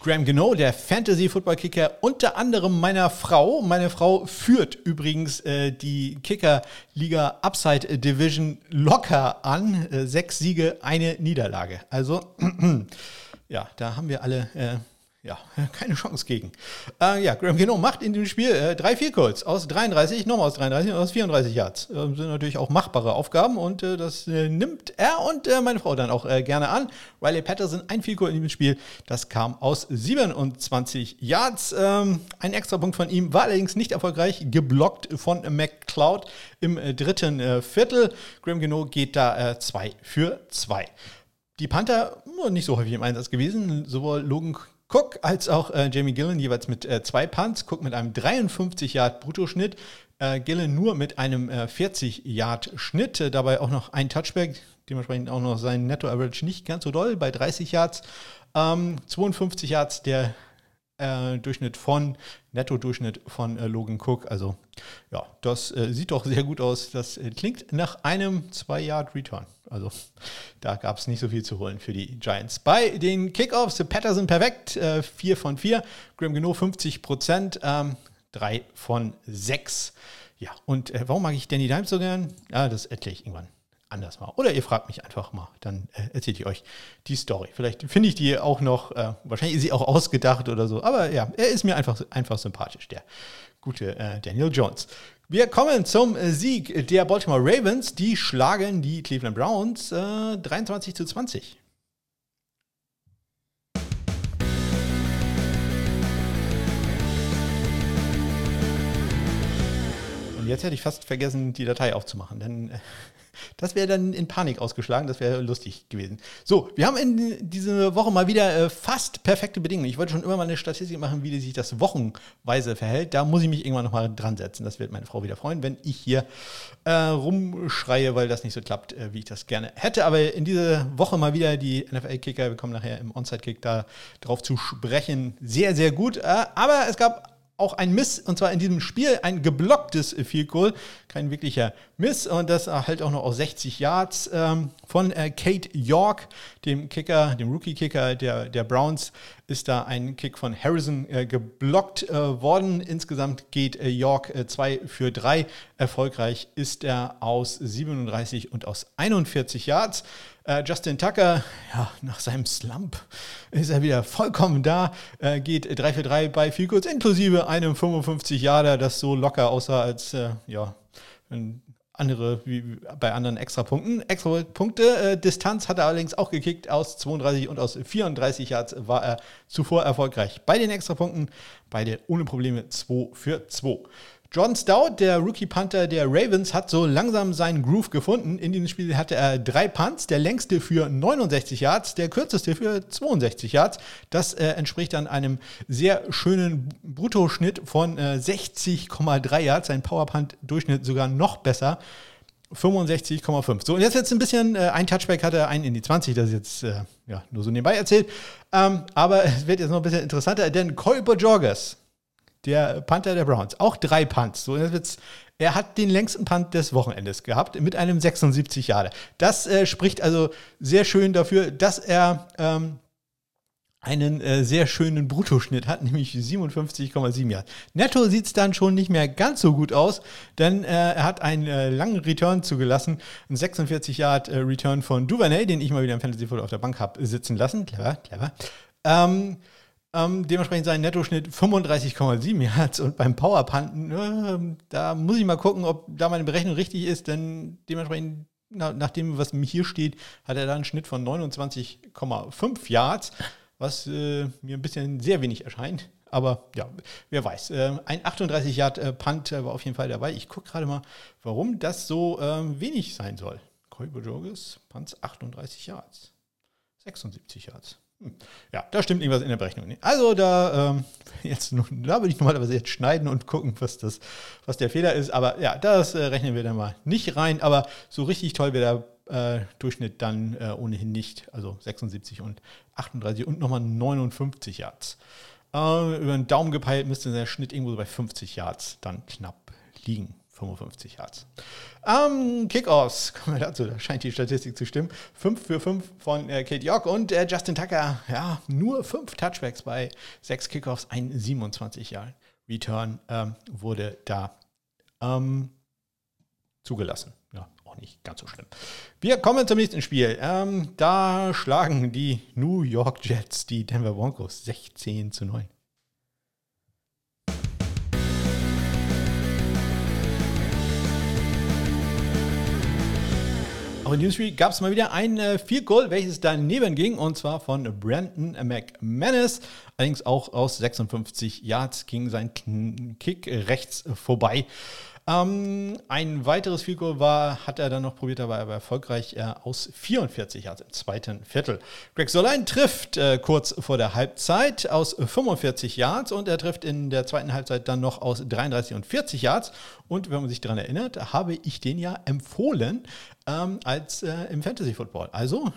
Graham Gino, der Fantasy-Football-Kicker, unter anderem meiner Frau. Meine Frau führt übrigens äh, die Kicker-Liga Upside Division locker an. Äh, sechs Siege, eine Niederlage. Also, ja, da haben wir alle äh, ja, keine Chance gegen. Äh, ja, Graham Gino macht in dem Spiel äh, drei Field Goals aus 33, nochmal aus 33 und aus 34 Yards. Äh, sind natürlich auch machbare Aufgaben und äh, das äh, nimmt er und äh, meine Frau dann auch gerne an. Riley Patterson, ein Goal in dem Spiel, das kam aus 27 Yards. Ähm, ein extra Punkt von ihm war allerdings nicht erfolgreich, geblockt von McCloud im dritten Viertel. Graham Gino geht da 2 für 2. Die Panther nicht so häufig im Einsatz gewesen. Sowohl Logan Cook als auch äh, Jamie Gillen jeweils mit äh, zwei Punts. Cook mit einem 53 Yard Bruttoschnitt. Äh, Gillen nur mit einem 40 äh, Yard Schnitt. Äh, dabei auch noch ein Touchback. Dementsprechend auch noch sein Netto Average nicht ganz so doll bei 30 Yards. Ähm, 52 Yards der äh, Durchschnitt von, Netto-Durchschnitt von Logan Cook. Also ja, das sieht doch sehr gut aus. Das klingt nach einem 2-Yard-Return. Also da gab es nicht so viel zu holen für die Giants. Bei den Kickoffs, Patterson perfekt, 4 äh, von 4. Graham Geno 50 Prozent, ähm, 3 von 6. Ja, und äh, warum mag ich Danny Dimes so gern? Ja, das erkläre ich irgendwann anders mal. Oder ihr fragt mich einfach mal, dann äh, erzähle ich euch die Story. Vielleicht finde ich die auch noch, äh, wahrscheinlich ist sie auch ausgedacht oder so, aber ja, er ist mir einfach, einfach sympathisch, der gute äh, Daniel Jones. Wir kommen zum Sieg der Baltimore Ravens. Die schlagen die Cleveland Browns 23 äh, zu 20. jetzt hätte ich fast vergessen, die Datei aufzumachen. Denn äh, das wäre dann in Panik ausgeschlagen, das wäre lustig gewesen. So, wir haben in dieser Woche mal wieder äh, fast perfekte Bedingungen. Ich wollte schon immer mal eine Statistik machen, wie sich das wochenweise verhält. Da muss ich mich irgendwann nochmal dran setzen. Das wird meine Frau wieder freuen, wenn ich hier äh, rumschreie, weil das nicht so klappt, äh, wie ich das gerne hätte. Aber in dieser Woche mal wieder die NFL-Kicker. Wir kommen nachher im Onside-Kick da drauf zu sprechen. Sehr, sehr gut. Äh, aber es gab auch ein Miss, und zwar in diesem Spiel ein geblocktes Field Goal, kein wirklicher Miss, und das halt auch noch aus 60 Yards ähm, von äh, Kate York, dem Kicker, dem Rookie-Kicker der, der Browns, ist da ein Kick von Harrison äh, geblockt äh, worden. Insgesamt geht äh, York 2 äh, für 3. Erfolgreich ist er aus 37 und aus 41 Yards. Äh, Justin Tucker, ja, nach seinem Slump ist er wieder vollkommen da, äh, geht 3 für 3 bei kurz, inklusive einem 55 Jahre, das so locker aussah, als äh, ja, andere wie bei anderen Extrapunkten. Extra Punkte, äh, Distanz hat er allerdings auch gekickt aus 32 und aus 34 Yards war er zuvor erfolgreich. Bei den Extrapunkten beide ohne Probleme 2 für 2. John Stout, der Rookie-Panther der Ravens, hat so langsam seinen Groove gefunden. In diesem Spiel hatte er drei Punts, der längste für 69 Yards, der kürzeste für 62 Yards. Das äh, entspricht dann einem sehr schönen Bruttoschnitt von äh, 60,3 Yards, ein Powerpunt-Durchschnitt sogar noch besser. 65,5. So, und jetzt jetzt ein bisschen, äh, ein Touchback hatte er, einen in die 20, das ist jetzt äh, ja, nur so nebenbei erzählt. Ähm, aber es wird jetzt noch ein bisschen interessanter, denn Colby Joggers, der Panther der Browns. Auch drei Punts. So, er hat den längsten Punt des Wochenendes gehabt mit einem 76 Jahre. Das äh, spricht also sehr schön dafür, dass er ähm, einen äh, sehr schönen Bruttoschnitt hat, nämlich 57,7 Jahre. Netto sieht es dann schon nicht mehr ganz so gut aus, denn äh, er hat einen äh, langen Return zugelassen, einen 46 Yard äh, Return von Duvernay, den ich mal wieder im Fantasy Football auf der Bank habe sitzen lassen. Clever, clever. Ähm, ähm, dementsprechend sein Nettoschnitt 35,7 Yards und beim Powerpunten, äh, da muss ich mal gucken, ob da meine Berechnung richtig ist, denn dementsprechend, na, nach dem, was hier steht, hat er da einen Schnitt von 29,5 Yards, was äh, mir ein bisschen sehr wenig erscheint. Aber ja, wer weiß. Äh, ein 38 Yard äh, Punt war auf jeden Fall dabei. Ich gucke gerade mal, warum das so ähm, wenig sein soll. Colby Joges, Punts 38 Yards. 76 Yards. Ja, da stimmt irgendwas in der Berechnung nicht. Also da, ähm, jetzt, da würde ich normalerweise jetzt schneiden und gucken, was, das, was der Fehler ist. Aber ja, das äh, rechnen wir dann mal nicht rein. Aber so richtig toll wäre der äh, Durchschnitt dann äh, ohnehin nicht. Also 76 und 38 und nochmal 59 Yards. Äh, über den Daumen gepeilt müsste der Schnitt irgendwo so bei 50 Yards dann knapp liegen. 55 Yards. Ähm, Kickoffs, kommen wir dazu, da scheint die Statistik zu stimmen. 5 für 5 von äh, Kate York und äh, Justin Tucker, ja, nur 5 Touchbacks bei 6 Kickoffs, ein 27 Jahre Return ähm, wurde da ähm, zugelassen. Ja, auch nicht ganz so schlimm. Wir kommen zum nächsten Spiel. Ähm, da schlagen die New York Jets die Denver Broncos 16 zu 9. Auch in Newsweek gab es mal wieder ein äh, Field Goal, welches daneben ging, und zwar von Brandon McManus. Allerdings auch aus 56 Yards ging sein Kick rechts vorbei. Ähm, ein weiteres Field Goal war, hat er dann noch probiert, aber er war erfolgreich äh, aus 44 Yards im zweiten Viertel. Greg Solein trifft äh, kurz vor der Halbzeit aus 45 Yards und er trifft in der zweiten Halbzeit dann noch aus 33 und 40 Yards. Und wenn man sich daran erinnert, habe ich den ja empfohlen ähm, als äh, im Fantasy Football. Also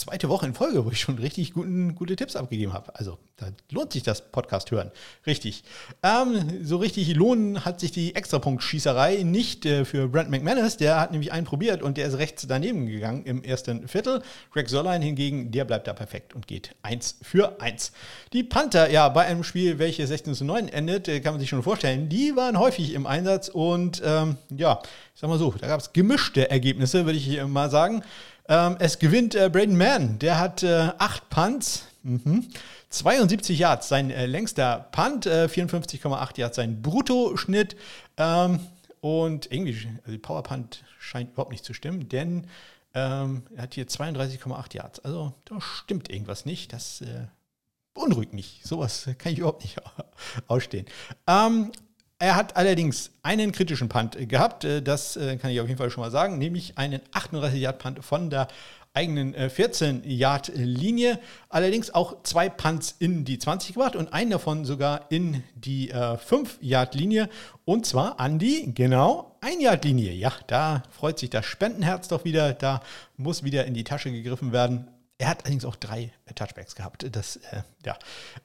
zweite Woche in Folge, wo ich schon richtig guten, gute Tipps abgegeben habe. Also da lohnt sich das Podcast hören. Richtig. Ähm, so richtig lohnen hat sich die Extrapunktschießerei nicht äh, für Brent McManus. Der hat nämlich einen probiert und der ist rechts daneben gegangen im ersten Viertel. Greg Sollein hingegen, der bleibt da perfekt und geht 1 für 1. Die Panther, ja, bei einem Spiel, welches 16 zu 9 endet, äh, kann man sich schon vorstellen, die waren häufig im Einsatz und ähm, ja, ich sag mal so, da gab es gemischte Ergebnisse, würde ich mal sagen. Ähm, es gewinnt äh, Braden Mann. Der hat äh, acht Punts. Mhm. 72 Yards, sein äh, längster Punt, äh, 54,8 Yards sein Bruttoschnitt. Ähm, und irgendwie, also die Power Punt scheint überhaupt nicht zu stimmen, denn ähm, er hat hier 32,8 Yards. Also da stimmt irgendwas nicht. Das äh, beunruhigt mich. Sowas kann ich überhaupt nicht ausstehen. Ähm, Er hat allerdings einen kritischen Punt gehabt, äh, das äh, kann ich auf jeden Fall schon mal sagen, nämlich einen 38-Yard-Punt von der eigenen 14-Yard-Linie. Allerdings auch zwei Punts in die 20 gebracht und einen davon sogar in die 5-Yard-Linie. Und zwar an die, genau, 1-Yard-Linie. Ja, da freut sich das Spendenherz doch wieder. Da muss wieder in die Tasche gegriffen werden. Er hat allerdings auch drei äh, Touchbacks gehabt. Das äh, ja,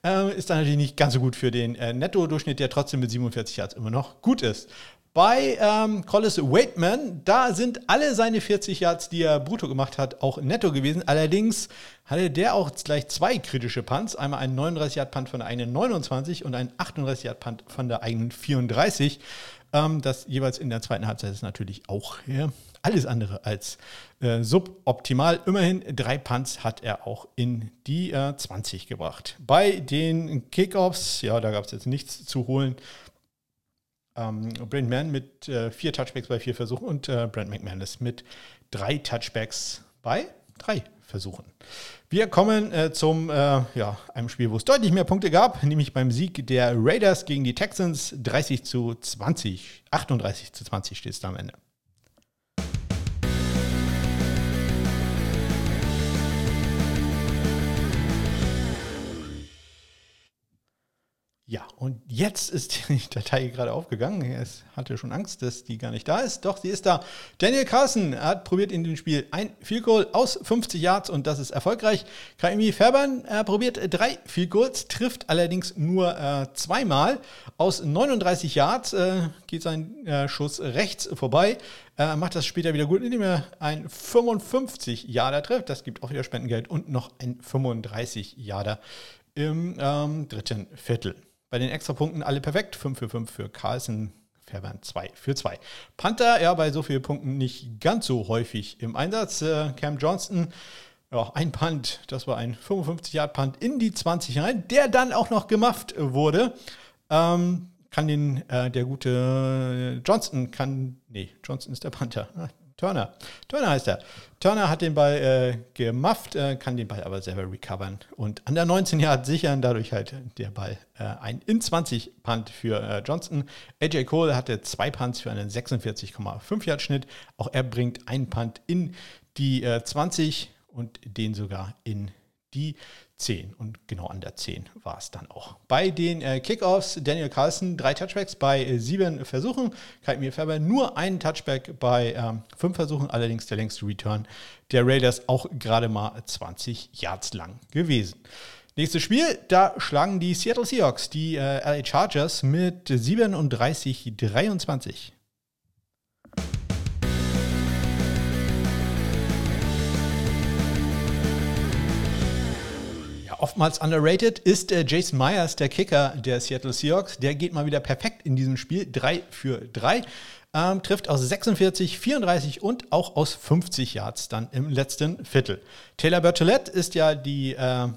äh, ist dann natürlich nicht ganz so gut für den äh, Netto-Durchschnitt, der trotzdem mit 47 Yards immer noch gut ist. Bei ähm, Collis Waitman, da sind alle seine 40 Yards, die er brutto gemacht hat, auch netto gewesen. Allerdings hatte der auch gleich zwei kritische Punts. Einmal einen 39-Yard-Punt von der eigenen 29 und einen 38-Yard-Punt von der eigenen 34. Ähm, das jeweils in der zweiten Halbzeit ist natürlich auch ja, alles andere als äh, suboptimal. Immerhin drei Punts hat er auch in die äh, 20 gebracht. Bei den Kickoffs, ja, da gab es jetzt nichts zu holen. Ähm, Brent Mann mit äh, vier Touchbacks bei vier Versuchen und äh, Brent McManus mit drei Touchbacks bei drei Versuchen. Wir kommen äh, zum äh, ja, einem Spiel, wo es deutlich mehr Punkte gab, nämlich beim Sieg der Raiders gegen die Texans 30 zu 20. 38 zu 20 steht es da am Ende. Ja, und jetzt ist die Datei gerade aufgegangen. Es hatte schon Angst, dass die gar nicht da ist. Doch, sie ist da. Daniel Carson hat probiert in dem Spiel ein Field Goal aus 50 Yards und das ist erfolgreich. Kaimi Fairbairn äh, probiert drei Field Goals, trifft allerdings nur äh, zweimal. Aus 39 Yards äh, geht sein äh, Schuss rechts vorbei. Er macht das später wieder gut, indem er ein 55 Yarder trifft. Das gibt auch wieder Spendengeld und noch ein 35 Yarder im ähm, dritten Viertel. Bei den Extrapunkten alle perfekt. 5 für 5 für Carlsen. Fairbairn 2 für 2. Panther, ja, bei so vielen Punkten nicht ganz so häufig im Einsatz. Äh, Cam Johnston, ja, ein Punt, das war ein 55-Yard-Punt in die 20 rein, der dann auch noch gemufft wurde. Ähm, kann den, äh, der gute Johnston, kann, nee, Johnston ist der Panther. Turner. Turner heißt er. Turner hat den Ball äh, gemufft, äh, kann den Ball aber selber recovern und an der 19 Yard sichern, dadurch halt der Ball äh, ein in 20 Punt für äh, Johnston. AJ Cole hatte zwei Punts für einen 46,5 Yard Schnitt. Auch er bringt einen Punt in die 20 äh, und den sogar in die 10. Und genau an der 10 war es dann auch. Bei den äh, Kickoffs, Daniel Carlson, drei Touchbacks bei äh, sieben Versuchen. Kaimir Färber nur einen Touchback bei ähm, fünf Versuchen, allerdings der längste Return der Raiders auch gerade mal 20 Yards lang gewesen. Nächstes Spiel, da schlagen die Seattle Seahawks die äh, LA Chargers mit 37-23. Oftmals underrated ist äh, Jason Myers, der Kicker der Seattle Seahawks. Der geht mal wieder perfekt in diesem Spiel. 3 für 3. Ähm, trifft aus 46, 34 und auch aus 50 Yards dann im letzten Viertel. Taylor Bertolette ist ja die äh,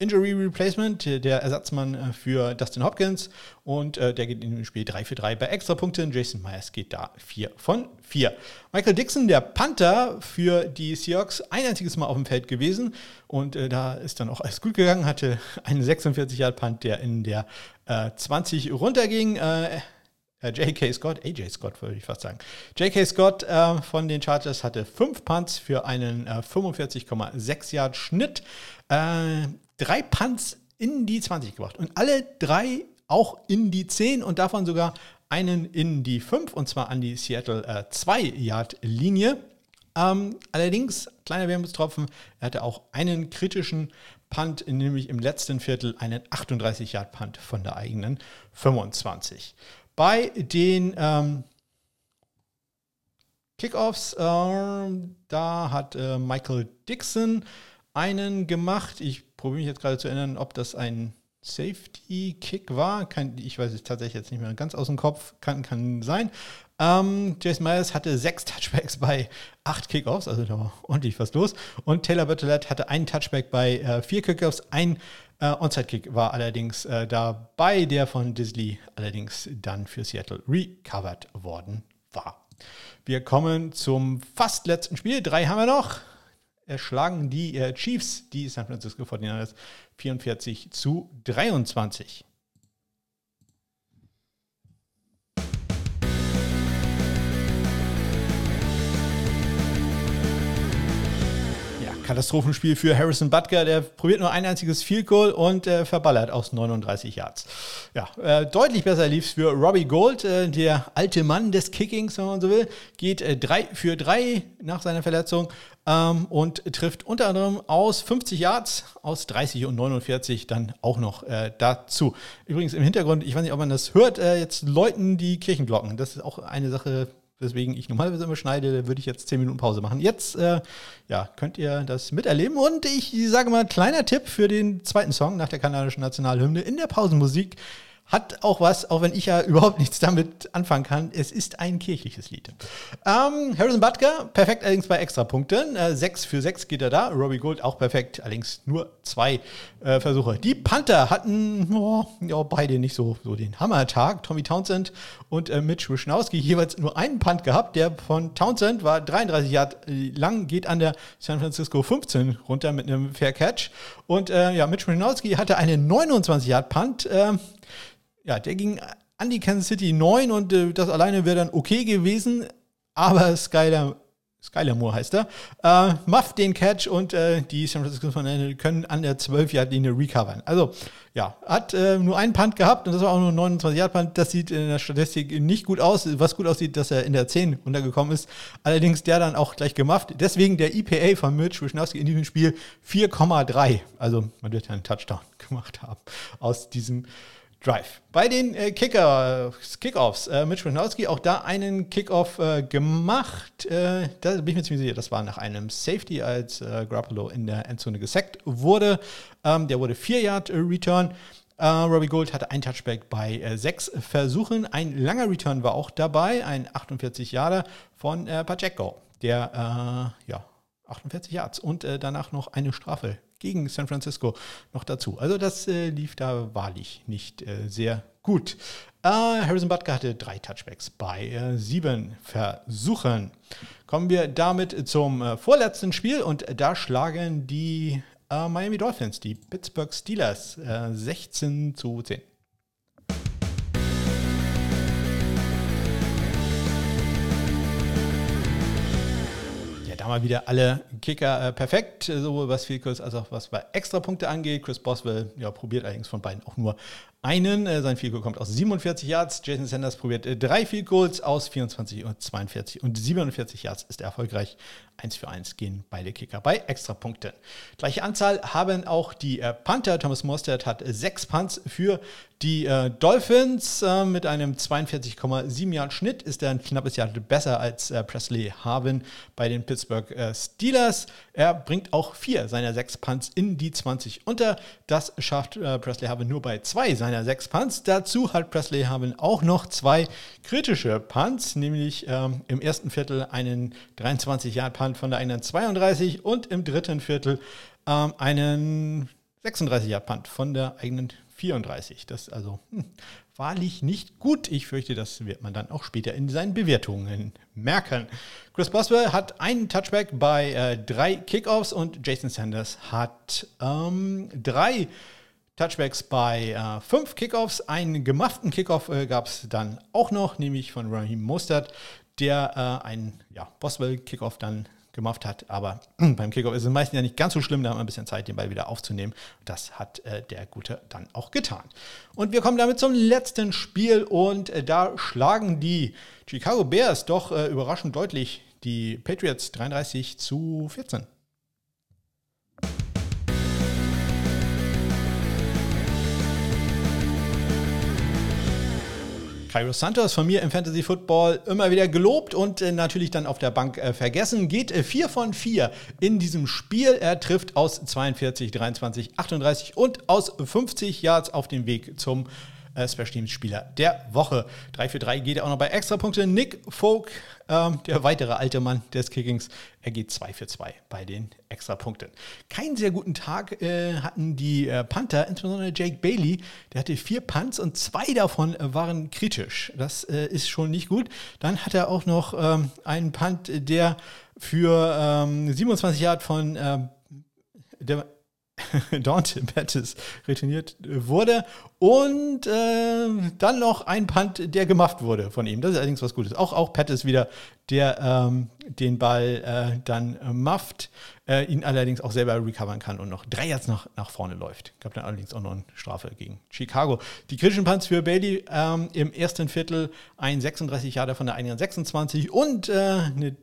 Injury Replacement, der Ersatzmann äh, für Dustin Hopkins. Und äh, der geht in dem Spiel 3 für 3 bei Extrapunkten. Jason Myers geht da 4 von 4. Michael Dixon, der Panther für die Seahawks, ein einziges Mal auf dem Feld gewesen. Und äh, da ist dann auch alles gut gegangen. Hatte einen 46-Yard-Punt, der in der äh, 20 runterging. Äh, äh, J.K. Scott, AJ Scott würde ich fast sagen. J.K. Scott äh, von den Chargers hatte fünf Punts für einen äh, 45,6 Yard Schnitt. Äh, drei Punts in die 20 gebracht und alle drei auch in die 10 und davon sogar einen in die 5 und zwar an die Seattle 2-Yard-Linie. Äh, ähm, allerdings, kleiner Wermutstropfen, er hatte auch einen kritischen Punt, nämlich im letzten Viertel einen 38-Yard-Punt von der eigenen 25. Bei den ähm, Kickoffs, äh, da hat äh, Michael Dixon einen gemacht. Ich probiere mich jetzt gerade zu erinnern, ob das ein Safety-Kick war. Kann, ich weiß es tatsächlich jetzt nicht mehr ganz aus dem Kopf. Kann, kann sein. Ähm, Jason Myers hatte sechs Touchbacks bei acht Kickoffs, also da war ordentlich was los. Und Taylor Bertolette hatte einen Touchback bei äh, vier Kickoffs. Ein äh, Onside-Kick war allerdings äh, dabei, der von Disley allerdings dann für Seattle recovered worden war. Wir kommen zum fast letzten Spiel. Drei haben wir noch erschlagen die äh, Chiefs die San Francisco 49ers 44 zu 23. Katastrophenspiel für Harrison Butker. Der probiert nur ein einziges Field Goal und äh, verballert aus 39 Yards. Ja, äh, deutlich besser lief es für Robbie Gold, äh, der alte Mann des Kickings, wenn man so will. Geht 3 äh, für 3 nach seiner Verletzung ähm, und trifft unter anderem aus 50 Yards, aus 30 und 49 dann auch noch äh, dazu. Übrigens im Hintergrund, ich weiß nicht, ob man das hört, äh, jetzt läuten die Kirchenglocken. Das ist auch eine Sache, weswegen ich normalerweise immer schneide, würde ich jetzt 10 Minuten Pause machen. Jetzt äh, ja, könnt ihr das miterleben. Und ich sage mal, kleiner Tipp für den zweiten Song nach der kanadischen Nationalhymne in der Pausenmusik hat auch was, auch wenn ich ja überhaupt nichts damit anfangen kann. Es ist ein kirchliches Lied. Ähm, Harrison Butker, perfekt allerdings bei Extrapunkten. Äh, 6 für 6 geht er da. Robbie Gold auch perfekt, allerdings nur zwei äh, Versuche. Die Panther hatten oh, ja, beide nicht so, so den Hammertag. Tommy Townsend und äh, Mitch Wischnowski jeweils nur einen Punt gehabt. Der von Townsend war 33 Jahre lang, geht an der San Francisco 15 runter mit einem Fair Catch. Und äh, ja, Mitch Wischnowski hatte einen 29 Yard Punt. Äh, ja, der ging an die Kansas City 9 und äh, das alleine wäre dann okay gewesen, aber Skyler, Skyler Moore heißt er, äh, macht den Catch und äh, die San Francisco können an der 12-Yard-Linie recovern. Also, ja, hat äh, nur einen Punt gehabt und das war auch nur ein 29-Yard-Punt. Das sieht in der Statistik nicht gut aus. Was gut aussieht, dass er in der 10 runtergekommen ist. Allerdings der dann auch gleich gemacht. Deswegen der EPA von Mitch Wischnowski in diesem Spiel 4,3. Also, man wird ja einen Touchdown gemacht haben aus diesem Drive. Bei den äh, Kicker, Kickoffs, äh, Mitch Wischnowski auch da einen Kickoff äh, gemacht. Äh, da bin ich mir ziemlich sicher, das war nach einem Safety, als äh, Grappolo in der Endzone gesackt wurde. Ähm, der wurde 4 Yard äh, Return. Äh, Robbie Gold hatte ein Touchback bei äh, sechs Versuchen. Ein langer Return war auch dabei, ein 48 Yarder von Pacheco, der ja 48 Yards und danach noch eine Strafe gegen San Francisco noch dazu. Also das äh, lief da wahrlich nicht äh, sehr gut. Äh, Harrison Butker hatte drei Touchbacks bei äh, sieben Versuchen. Kommen wir damit zum äh, vorletzten Spiel und da schlagen die äh, Miami Dolphins die Pittsburgh Steelers 16 zu 10. mal wieder alle Kicker äh, perfekt, sowohl was Field als auch was bei Extrapunkte angeht. Chris Boswell ja, probiert allerdings von beiden auch nur einen. Äh, sein Field Goal kommt aus 47 Yards. Jason Sanders probiert äh, drei Field Goals aus 24 und 42 und 47 Yards ist er erfolgreich. 1 für 1 gehen beide Kicker bei Extrapunkten. Gleiche Anzahl haben auch die äh, Panther. Thomas Mostert hat sechs Punts für die äh, Dolphins äh, mit einem 42,7 Yard Schnitt. Ist er ein knappes Jahr besser als äh, Presley Harvin bei den Pittsburgh Steelers. Er bringt auch vier seiner sechs Punts in die 20 unter. Das schafft Presley Harvin nur bei zwei seiner sechs Punts. Dazu hat Presley Harvin auch noch zwei kritische Punts, nämlich ähm, im ersten Viertel einen 23 Yard Punt von der eigenen 32 und im dritten Viertel ähm, einen 36 Yard Punt von der eigenen 34. Das ist also hm, wahrlich nicht gut. Ich fürchte, das wird man dann auch später in seinen Bewertungen merken. Chris Boswell hat einen Touchback bei äh, drei Kickoffs und Jason Sanders hat ähm, drei Touchbacks bei äh, fünf Kickoffs. Einen gemachten Kickoff äh, gab es dann auch noch, nämlich von Raheem Mostert, der äh, einen ja, Boswell-Kickoff dann gemacht hat. Aber beim Kickoff ist es meistens ja nicht ganz so schlimm, da hat man ein bisschen Zeit, den Ball wieder aufzunehmen. Das hat äh, der Gute dann auch getan. Und wir kommen damit zum letzten Spiel und äh, da schlagen die Chicago Bears doch äh, überraschend deutlich die Patriots 33 zu 14. Cairo Santos von mir im Fantasy Football immer wieder gelobt und äh, natürlich dann auf der Bank äh, vergessen. Geht äh, 4 von 4 in diesem Spiel. Er trifft aus 42, 23, 38 und aus 50 Yards auf dem Weg zum äh, Special Teams Spieler der Woche. 3 für 3 geht er auch noch bei Extrapunkte. Nick Folk, ähm, der weitere alte Mann des Kickings, er geht 2 für 2 bei den Extrapunkten. Keinen sehr guten Tag äh, hatten die äh, Panther, insbesondere Jake Bailey. Der hatte vier Punts und zwei davon waren kritisch. Das äh, ist schon nicht gut. Dann hat er auch noch ähm, einen Punt, der für ähm, 27 Yard von ähm, der Dante Pettis retourniert wurde. Und äh, dann noch ein Punt, der gemacht wurde von ihm. Das ist allerdings was Gutes. Auch, auch Pettis wieder, der ähm, den Ball äh, dann äh, ihn allerdings auch selber recovern kann und noch drei Yards nach, nach vorne läuft. Gab dann allerdings auch noch eine Strafe gegen Chicago. Die kritischen Punts für Bailey ähm, im ersten Viertel ein 36 Jahre von der 126 und äh, eine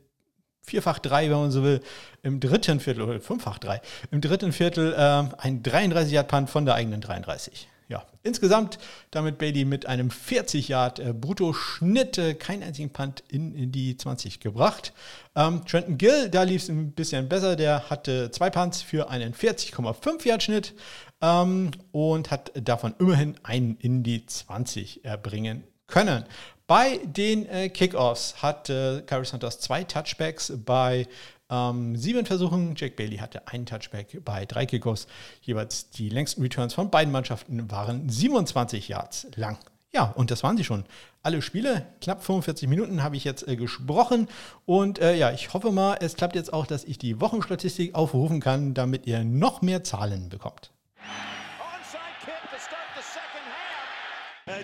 vierfach drei, wenn man so will, im dritten Viertel oder fünffach drei, im dritten Viertel äh, ein 33 Yard Punt von der eigenen 33. Ja, insgesamt damit Bailey mit einem 40 Yard äh, Brutto-Schnitt äh, keinen einzigen Punt in, in, die 20 gebracht. Ähm, Trenton Gill, da lief es ein bisschen besser, der hatte zwei Punts für einen 40,5 Yard Schnitt ähm, und hat davon immerhin einen in die 20 erbringen können. Bei den äh, Kickoffs hatte Kyrie Santos zwei Touchbacks bei ähm, sieben Versuchen. Jack Bailey hatte einen Touchback bei drei Kickoffs. Jeweils die längsten Returns von beiden Mannschaften waren 27 Yards lang. Ja, und das waren sie schon. Alle Spiele, knapp 45 Minuten habe ich jetzt äh, gesprochen. Und äh, ja, ich hoffe mal, es klappt jetzt auch, dass ich die Wochenstatistik aufrufen kann, damit ihr noch mehr Zahlen bekommt.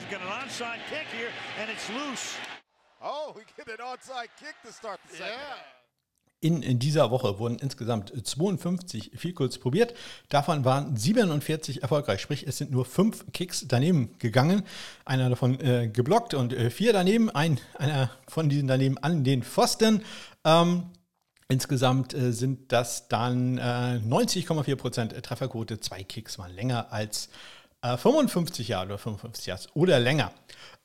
He's got an onside kick here, and it's loose. Oh, we get an onside kick to start the second. Yeah. In, in, dieser Woche wurden insgesamt 52 Field probiert. Davon waren 47 erfolgreich. Sprich, es sind nur fünf Kicks daneben gegangen. Einer davon äh, geblockt und äh, vier daneben. Ein, einer von diesen daneben an den Pfosten. Ähm, insgesamt äh, sind das dann 90,4% äh, Trefferquote. Zwei Kicks waren länger als 55 äh, Jahre oder 55 Jahre oder länger.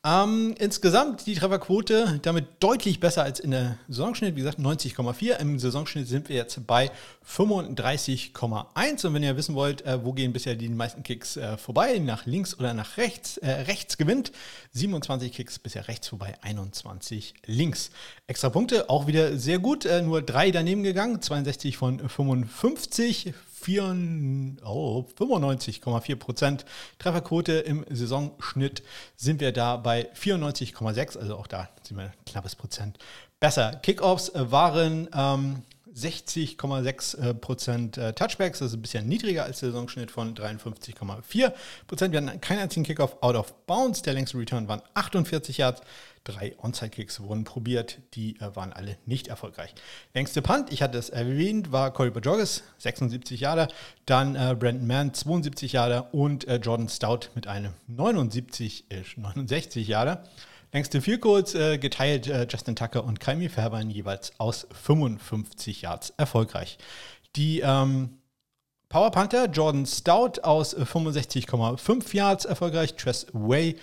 Ähm, insgesamt die Trefferquote damit deutlich besser als in der Saisonschnitt. Wie gesagt, 90,4. Im Saisonschnitt sind wir jetzt bei 35,1. Und wenn ihr wissen wollt, äh, wo gehen bisher die meisten Kicks äh, vorbei, nach links oder nach rechts, äh, rechts gewinnt 27 Kicks bisher rechts vorbei, 21 links. Extra Punkte auch wieder sehr gut, äh, nur drei daneben gegangen, 62 von 55. 95,4 Prozent Trefferquote im Saisonschnitt sind wir da bei 94,6, also auch da sind wir ein knappes Prozent besser. Kickoffs waren ähm, 60,6 Prozent äh, Touchbacks, das ist ein bisschen niedriger als der Saisonschnitt von 53,4 Prozent. Wir hatten keinen einzigen Kickoff out of bounds. Der längste Return waren 48 Yards. Drei Onside-Kicks wurden probiert, die äh, waren alle nicht erfolgreich. Längste Punt, ich hatte es erwähnt, war Corey Bajorges, 76 Jahre, dann äh, Brandon Mann, 72 Jahre und äh, Jordan Stout mit einem 79, 69 Jahre. Längste Field Goals äh, geteilt äh, Justin Tucker und Kaimi Fairbairn jeweils aus 55 Yards erfolgreich. Die ähm, Power Panther Jordan Stout aus 65,5 Yards erfolgreich. Tress Way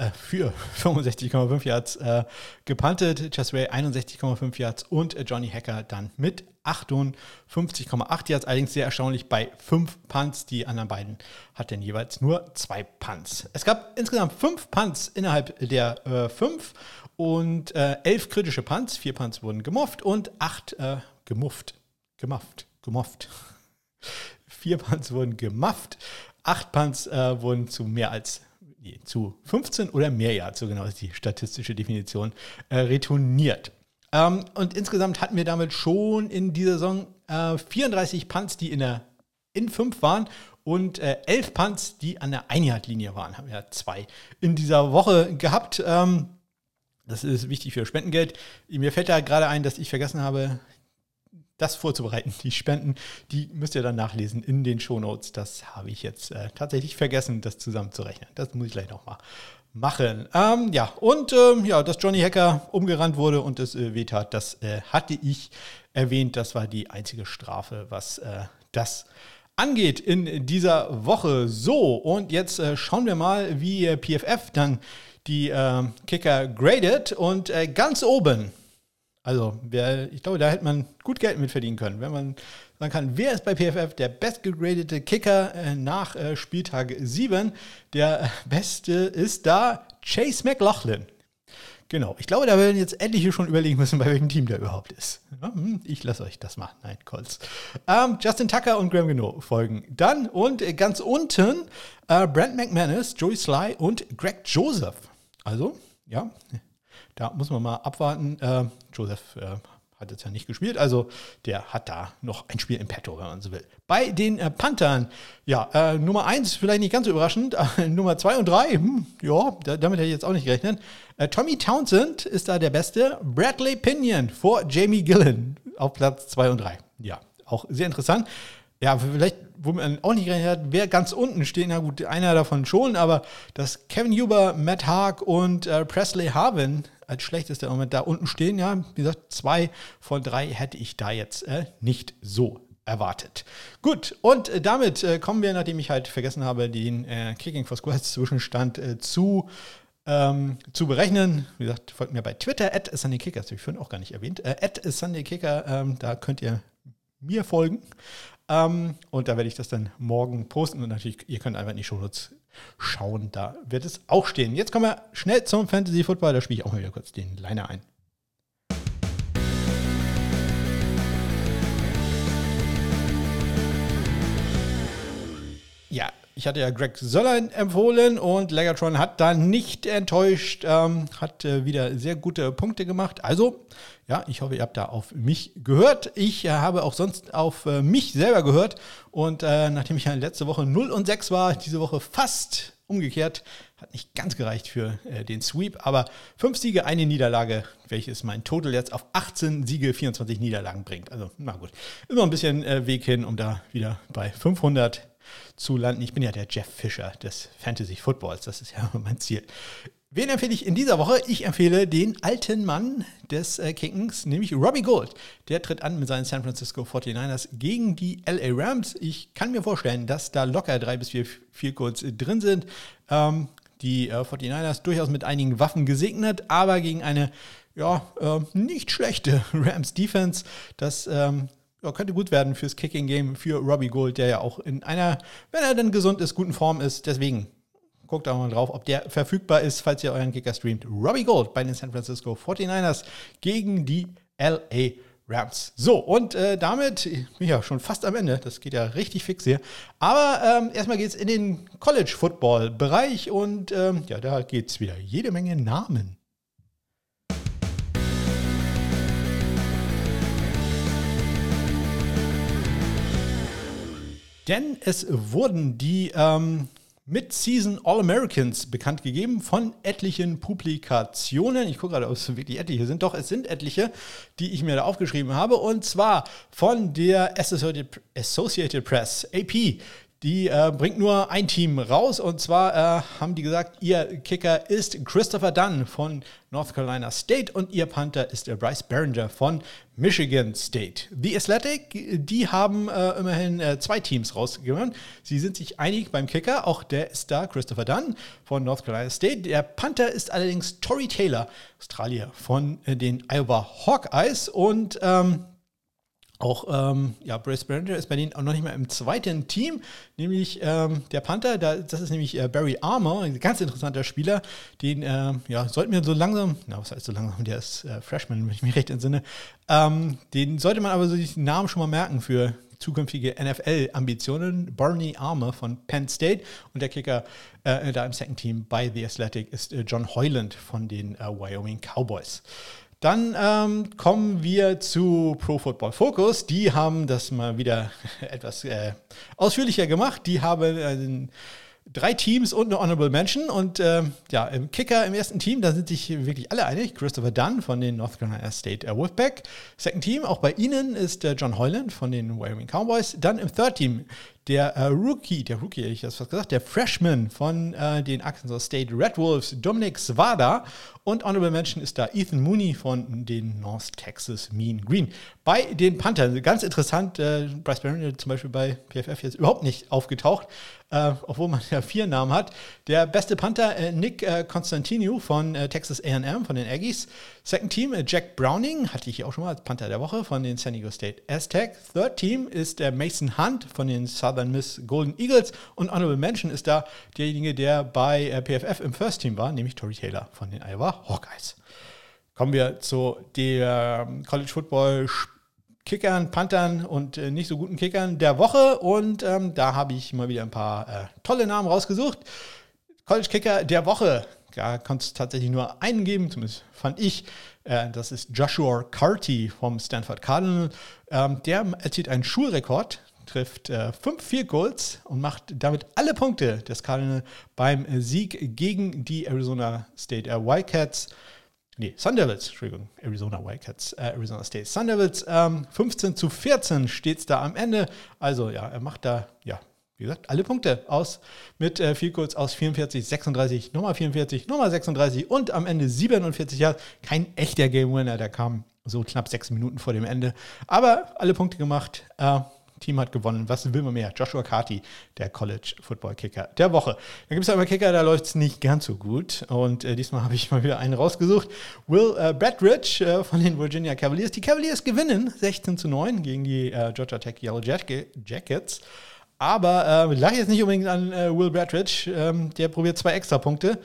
äh, für 65,5 Yards äh, gepantet. Chess Way 61,5 Yards und äh, Johnny Hacker dann mit 58,8 Yards. Allerdings sehr erstaunlich bei 5 Punts. Die anderen beiden hatten jeweils nur 2 Punts. Es gab insgesamt 5 Punts innerhalb der 5 äh, und 11 äh, kritische Punts. 4 Punts wurden gemufft und 8 äh, gemufft. Gemufft. Gemufft. 4 Punts wurden gemufft. 8 Punts wurden zu mehr als zu 15 oder mehr Yards, so genau ist die statistische Definition, äh, retourniert. Ähm, und insgesamt hatten wir damit schon in dieser Saison äh, 34 Punts, die in der in 5 waren und äh, 11 Punts, die an der Einjagdlinie waren. Haben wir zwei in dieser Woche gehabt. Ähm, das ist wichtig für Spendengeld. Mir fällt da gerade ein, dass ich vergessen habe, das vorzubereiten. Die Spenden, die müsst ihr dann nachlesen in den Shownotes. Das habe ich jetzt äh, tatsächlich vergessen, das zusammenzurechnen. Das muss ich gleich nochmal machen. Ähm, ja, und ähm, ja, dass Johnny Hacker umgerannt wurde und es äh, wehtat, das äh, hatte ich erwähnt. Das war die einzige Strafe, was äh, das angeht in dieser Woche. So, und jetzt äh, schauen wir mal, wie äh, PFF dann die ähm, Kicker gradet. Und äh, ganz oben also, wer, ich glaube, da hätte man gut Geld mit verdienen können, wenn man sagen kann, wer ist bei PFF der bestgegradete Kicker äh, nach äh, Spieltag 7? Der beste ist da Chase McLaughlin. Genau, ich glaube, da werden jetzt etliche schon überlegen müssen, bei welchem Team der überhaupt ist. Hm, ich lasse euch das machen. Nein, Colts. Ähm, Justin Tucker und Graham Gino folgen dann. Und ganz unten äh, Brent McManus, Joey Sly und Greg Joseph. Also, ja, da muss man mal abwarten. Äh, Joseph äh, hat jetzt ja nicht gespielt, also der hat da noch ein Spiel im Petto, wenn man so will. Bei den äh, Panthern, ja, äh, Nummer 1 vielleicht nicht ganz so überraschend, äh, Nummer 2 und 3, hm, ja, da, damit hätte ich jetzt auch nicht gerechnet. Äh, Tommy Townsend ist da der Beste, Bradley Pinion vor Jamie Gillen auf Platz 2 und 3. Ja, auch sehr interessant. Ja, vielleicht, wo man auch nicht gerechnet hat, wer ganz unten steht, na gut, einer davon schon, aber dass Kevin Huber, Matt Haag und äh, Presley Harvin als schlechtester Moment da unten stehen, ja, wie gesagt, zwei von drei hätte ich da jetzt äh, nicht so erwartet. Gut, und äh, damit äh, kommen wir, nachdem ich halt vergessen habe, den äh, Kicking for Squads Zwischenstand äh, zu ähm, zu berechnen. Wie gesagt, folgt mir bei Twitter, at SundayKicker, das habe ich vorhin auch gar nicht erwähnt. Äh, at SundayKicker, ähm, da könnt ihr mir folgen. Ähm, und da werde ich das dann morgen posten. Und natürlich, ihr könnt einfach in die Shownotes schauen, da wird es auch stehen. Jetzt kommen wir schnell zum Fantasy Football. Da spiele ich auch mal wieder kurz den Liner ein. Ich hatte ja Greg Söller empfohlen und Legatron hat da nicht enttäuscht, ähm, hat äh, wieder sehr gute Punkte gemacht. Also, ja, ich hoffe, ihr habt da auf mich gehört. Ich äh, habe auch sonst auf äh, mich selber gehört und äh, nachdem ich ja letzte Woche 0 und 6 war, diese Woche fast umgekehrt, hat nicht ganz gereicht für äh, den Sweep, aber 5 Siege, eine Niederlage, welches mein Total jetzt auf 18 Siege, 24 Niederlagen bringt. Also, na gut, immer ein bisschen äh, Weg hin, um da wieder bei 500 zu landen. Ich bin ja der Jeff Fischer des Fantasy Footballs, das ist ja mein Ziel. Wen empfehle ich in dieser Woche? Ich empfehle den alten Mann des äh, Kickens, nämlich Robbie Gold. Der tritt an mit seinen San Francisco 49ers gegen die LA Rams. Ich kann mir vorstellen, dass da locker drei bis vier, vier Codes drin sind. Ähm, die äh, 49ers durchaus mit einigen Waffen gesegnet, aber gegen eine ja, äh, nicht schlechte Rams Defense. Das ähm, ja, könnte gut werden fürs Kicking Game für Robbie Gold, der ja auch in einer, wenn er denn gesund ist, guten Form ist. Deswegen guckt auch mal drauf, ob der verfügbar ist, falls ihr euren Kicker streamt. Robbie Gold bei den San Francisco 49ers gegen die LA Rams. So, und äh, damit bin ja schon fast am Ende. Das geht ja richtig fix hier. Aber ähm, erstmal geht es in den College-Football-Bereich und ähm, ja, da geht es wieder jede Menge Namen. Denn es wurden die ähm, Mid-Season All-Americans bekannt gegeben von etlichen Publikationen. Ich gucke gerade, ob es wirklich etliche sind. Doch, es sind etliche, die ich mir da aufgeschrieben habe. Und zwar von der Associated Press, AP. Die äh, bringt nur ein Team raus und zwar äh, haben die gesagt, ihr Kicker ist Christopher Dunn von North Carolina State und ihr Panther ist der Bryce Behringer von Michigan State. The Athletic, die haben äh, immerhin äh, zwei Teams rausgegeben. Sie sind sich einig beim Kicker, auch der ist da, Christopher Dunn von North Carolina State. Der Panther ist allerdings Tory Taylor, Australier von äh, den Iowa Hawkeyes und ähm, auch ähm, ja, Brace Brander ist bei denen auch noch nicht mal im zweiten Team, nämlich ähm, der Panther, da, das ist nämlich äh, Barry Armour, ein ganz interessanter Spieler, den äh, ja, sollten wir so langsam, na, was heißt so langsam, der ist äh, Freshman, wenn ich mich recht entsinne, ähm, den sollte man aber so den Namen schon mal merken für zukünftige NFL-Ambitionen. Barney Armour von Penn State und der Kicker äh, da im Second Team bei The Athletic ist äh, John Hoyland von den äh, Wyoming Cowboys. Dann ähm, kommen wir zu Pro Football Focus. Die haben das mal wieder etwas äh, ausführlicher gemacht. Die haben äh, drei Teams und eine Honorable Mention. Und äh, ja, im Kicker im ersten Team, da sind sich wirklich alle einig. Christopher Dunn von den North Carolina State äh, Wolfpack. Second Team, auch bei ihnen ist äh, John Hoyland von den Wyoming Cowboys. Dann im Third Team der äh, Rookie, der Rookie, ich das fast gesagt, der Freshman von äh, den Arkansas State Red Wolves, Dominic Svada. Und Honorable Mention ist da Ethan Mooney von den North Texas Mean Green. Bei den Panthers, ganz interessant, äh, Bryce Barron zum Beispiel bei PFF jetzt überhaupt nicht aufgetaucht, äh, obwohl man ja vier Namen hat. Der beste Panther, äh, Nick äh, Constantino von Texas AM, von den Aggies. Second Team, äh, Jack Browning, hatte ich hier auch schon mal als Panther der Woche von den San Diego State Aztec. Third Team ist der Mason Hunt von den Southern Miss Golden Eagles. Und Honorable Mention ist da derjenige, der bei äh, PFF im First Team war, nämlich Tory Taylor von den Iowa Hawkeyes. Kommen wir zu der ähm, College Football Kickern, Panthern und äh, nicht so guten Kickern der Woche. Und ähm, da habe ich mal wieder ein paar äh, tolle Namen rausgesucht. College Kicker der Woche da konnte es tatsächlich nur einen geben, zumindest fand ich. Äh, das ist Joshua Carty vom Stanford Cardinal. Ähm, der erzielt einen Schulrekord, trifft äh, fünf Field Goals und macht damit alle Punkte des Cardinal beim Sieg gegen die Arizona State äh, Wildcats. Nee, Sun Devils, Entschuldigung, Arizona Wildcats, äh, Arizona State Sun Devils. Ähm, 15 zu 14 steht es da am Ende. Also ja, er macht da, ja, wie gesagt, alle Punkte aus mit äh, viel kurz aus 44, 36, Nummer 44, Nummer 36 und am Ende 47 Jahre. Kein echter Game Winner, der kam so knapp sechs Minuten vor dem Ende. Aber alle Punkte gemacht. Äh, Team hat gewonnen. Was will man mehr? Joshua Carty, der College Football Kicker der Woche. Dann gibt es aber Kicker, da läuft es nicht ganz so gut. Und äh, diesmal habe ich mal wieder einen rausgesucht. Will äh, Bradridge äh, von den Virginia Cavaliers. Die Cavaliers gewinnen 16 zu 9 gegen die äh, Georgia Tech Yellow Jackets. Aber äh, lag jetzt nicht unbedingt an äh, Will Bradridge. Ähm, der probiert zwei extra Punkte.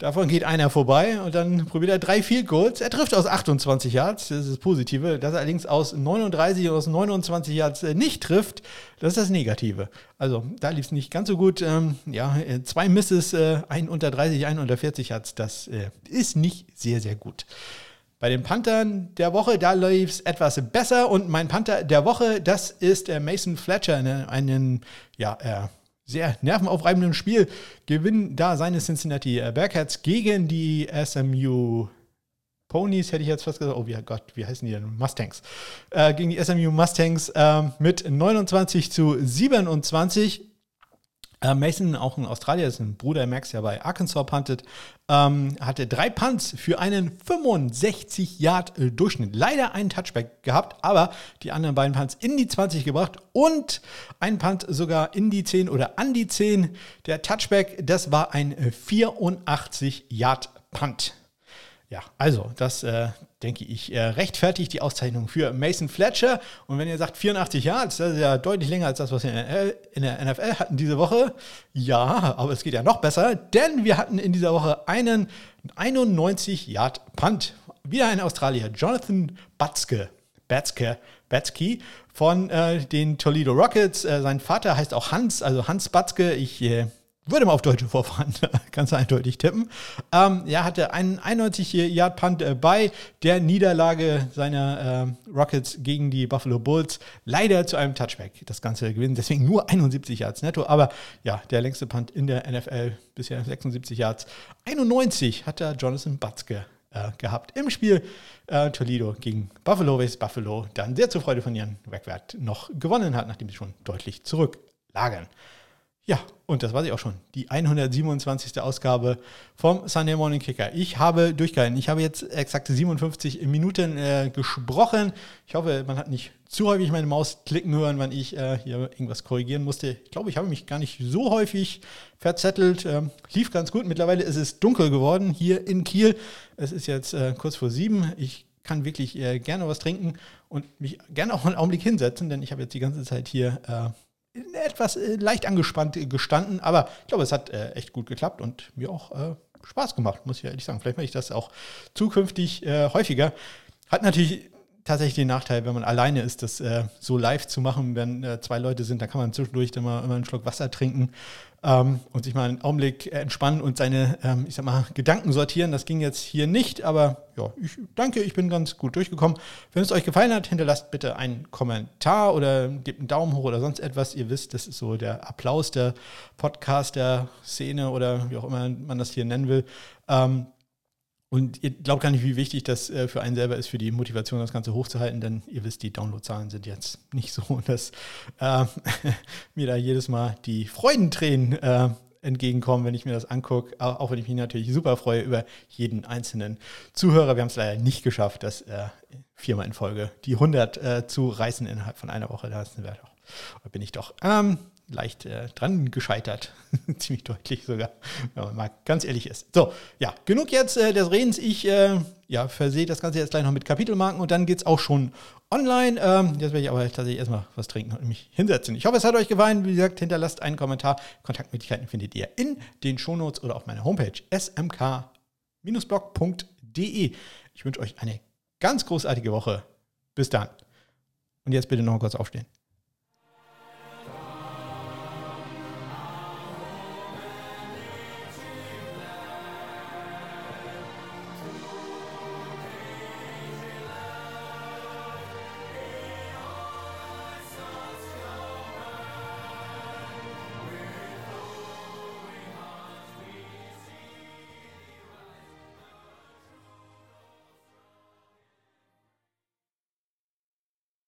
Davon geht einer vorbei und dann probiert er drei Field Goals. Er trifft aus 28 Yards, das ist das Positive. Dass er allerdings aus 39 oder aus 29 Yards äh, nicht trifft, das ist das Negative. Also da lief es nicht ganz so gut. Ähm, ja, äh, zwei Misses, äh, ein unter 30, ein unter 40 Yards, das äh, ist nicht sehr, sehr gut. Bei den Panthern der Woche, da lief es etwas besser und mein Panther der Woche, das ist äh, Mason Fletcher, ne, einen, ja, äh, sehr nervenaufreibenden Spiel gewinnen da seine Cincinnati äh, Bearcats gegen die SMU Ponies, hätte ich jetzt fast gesagt. Oh, wie Gott, wie heißen die denn? Mustangs. Äh, gegen die SMU Mustangs äh, mit 29 zu 27. Äh, Mason, auch ein Australier, ist ein Bruder Max, der bei Arkansas puntet, ähm, hatte drei Punts für einen 65 Yard äh, Durchschnitt. Leider einen Touchback gehabt, aber die anderen beiden Punts in die 20 gebracht und ein Punt sogar in die 10 oder an die 10. Der Touchback, das war ein 84 Yard Punt. Ja, also das äh, denke ich äh, rechtfertigt die Auszeichnung für Mason Fletcher. Und wenn ihr sagt 84 Yards, das ist ja deutlich länger als das, was wir in der, in der NFL hatten diese Woche. Ja, aber es geht ja noch besser, denn wir hatten in dieser Woche einen 91 Yard Punt. Wieder ein Australier, Jonathan Batzke. Batzke, Batzke von äh, den Toledo Rockets. Äh, sein Vater heißt auch Hans, also Hans Batzke. Ich äh, würde mal auf deutsche Vorfahren ganz eindeutig tippen. Ähm, er hatte einen 91 Yard Punt äh, bei der Niederlage seiner äh, Rockets gegen die Buffalo Bulls. Leider zu einem Touchback das Ganze gewinnen. Deswegen nur 71 Yards netto. Aber ja, der längste Punt in der NFL bisher 76 Yards. 91 hat der Jonathan Batzke äh, gehabt im Spiel äh, Toledo gegen Buffalo, welches Buffalo dann sehr zur Freude von ihren Wegwert noch gewonnen hat, nachdem sie schon deutlich zurücklagen. Ja, und das war sie auch schon. Die 127. Ausgabe vom Sunday Morning Kicker. Ich habe durchgehalten. Ich habe jetzt exakte 57 Minuten äh, gesprochen. Ich hoffe, man hat nicht zu häufig meine Maus klicken hören, wenn ich äh, hier irgendwas korrigieren musste. Ich glaube, ich habe mich gar nicht so häufig verzettelt. Ähm, lief ganz gut. Mittlerweile ist es dunkel geworden hier in Kiel. Es ist jetzt äh, kurz vor sieben. Ich kann wirklich äh, gerne was trinken und mich gerne auch einen Augenblick hinsetzen, denn ich habe jetzt die ganze Zeit hier äh, etwas äh, leicht angespannt gestanden, aber ich glaube, es hat äh, echt gut geklappt und mir auch äh, Spaß gemacht, muss ich ehrlich sagen. Vielleicht mache ich das auch zukünftig häufiger. Hat natürlich tatsächlich den Nachteil, wenn man alleine ist, das äh, so live zu machen, wenn äh, zwei Leute sind, da kann man zwischendurch immer, immer einen Schluck Wasser trinken ähm, und sich mal einen Augenblick entspannen und seine, ähm, ich sag mal, Gedanken sortieren. Das ging jetzt hier nicht, aber ja, ich danke, ich bin ganz gut durchgekommen. Wenn es euch gefallen hat, hinterlasst bitte einen Kommentar oder gebt einen Daumen hoch oder sonst etwas. Ihr wisst, das ist so der Applaus der Podcaster-Szene oder wie auch immer man das hier nennen will. Ähm, und ihr glaubt gar nicht, wie wichtig das äh, für einen selber ist, für die Motivation, das Ganze hochzuhalten, denn ihr wisst, die Downloadzahlen sind jetzt nicht so, dass äh, mir da jedes Mal die Freudentränen äh, entgegenkommen, wenn ich mir das angucke. Auch wenn ich mich natürlich super freue über jeden einzelnen Zuhörer. Wir haben es leider nicht geschafft, das äh, viermal in Folge die 100 äh, zu reißen innerhalb von einer Woche. Da bin ich doch. Ähm, leicht äh, dran gescheitert. Ziemlich deutlich sogar, wenn man mal ganz ehrlich ist. So, ja, genug jetzt äh, des Redens. Ich äh, ja, versehe das Ganze jetzt gleich noch mit Kapitelmarken und dann geht es auch schon online. Ähm, jetzt werde ich aber tatsächlich erstmal was trinken und mich hinsetzen. Ich hoffe, es hat euch gefallen. Wie gesagt, hinterlasst einen Kommentar. Kontaktmöglichkeiten findet ihr in den Shownotes oder auf meiner Homepage smk-blog.de. Ich wünsche euch eine ganz großartige Woche. Bis dann. Und jetzt bitte noch kurz aufstehen.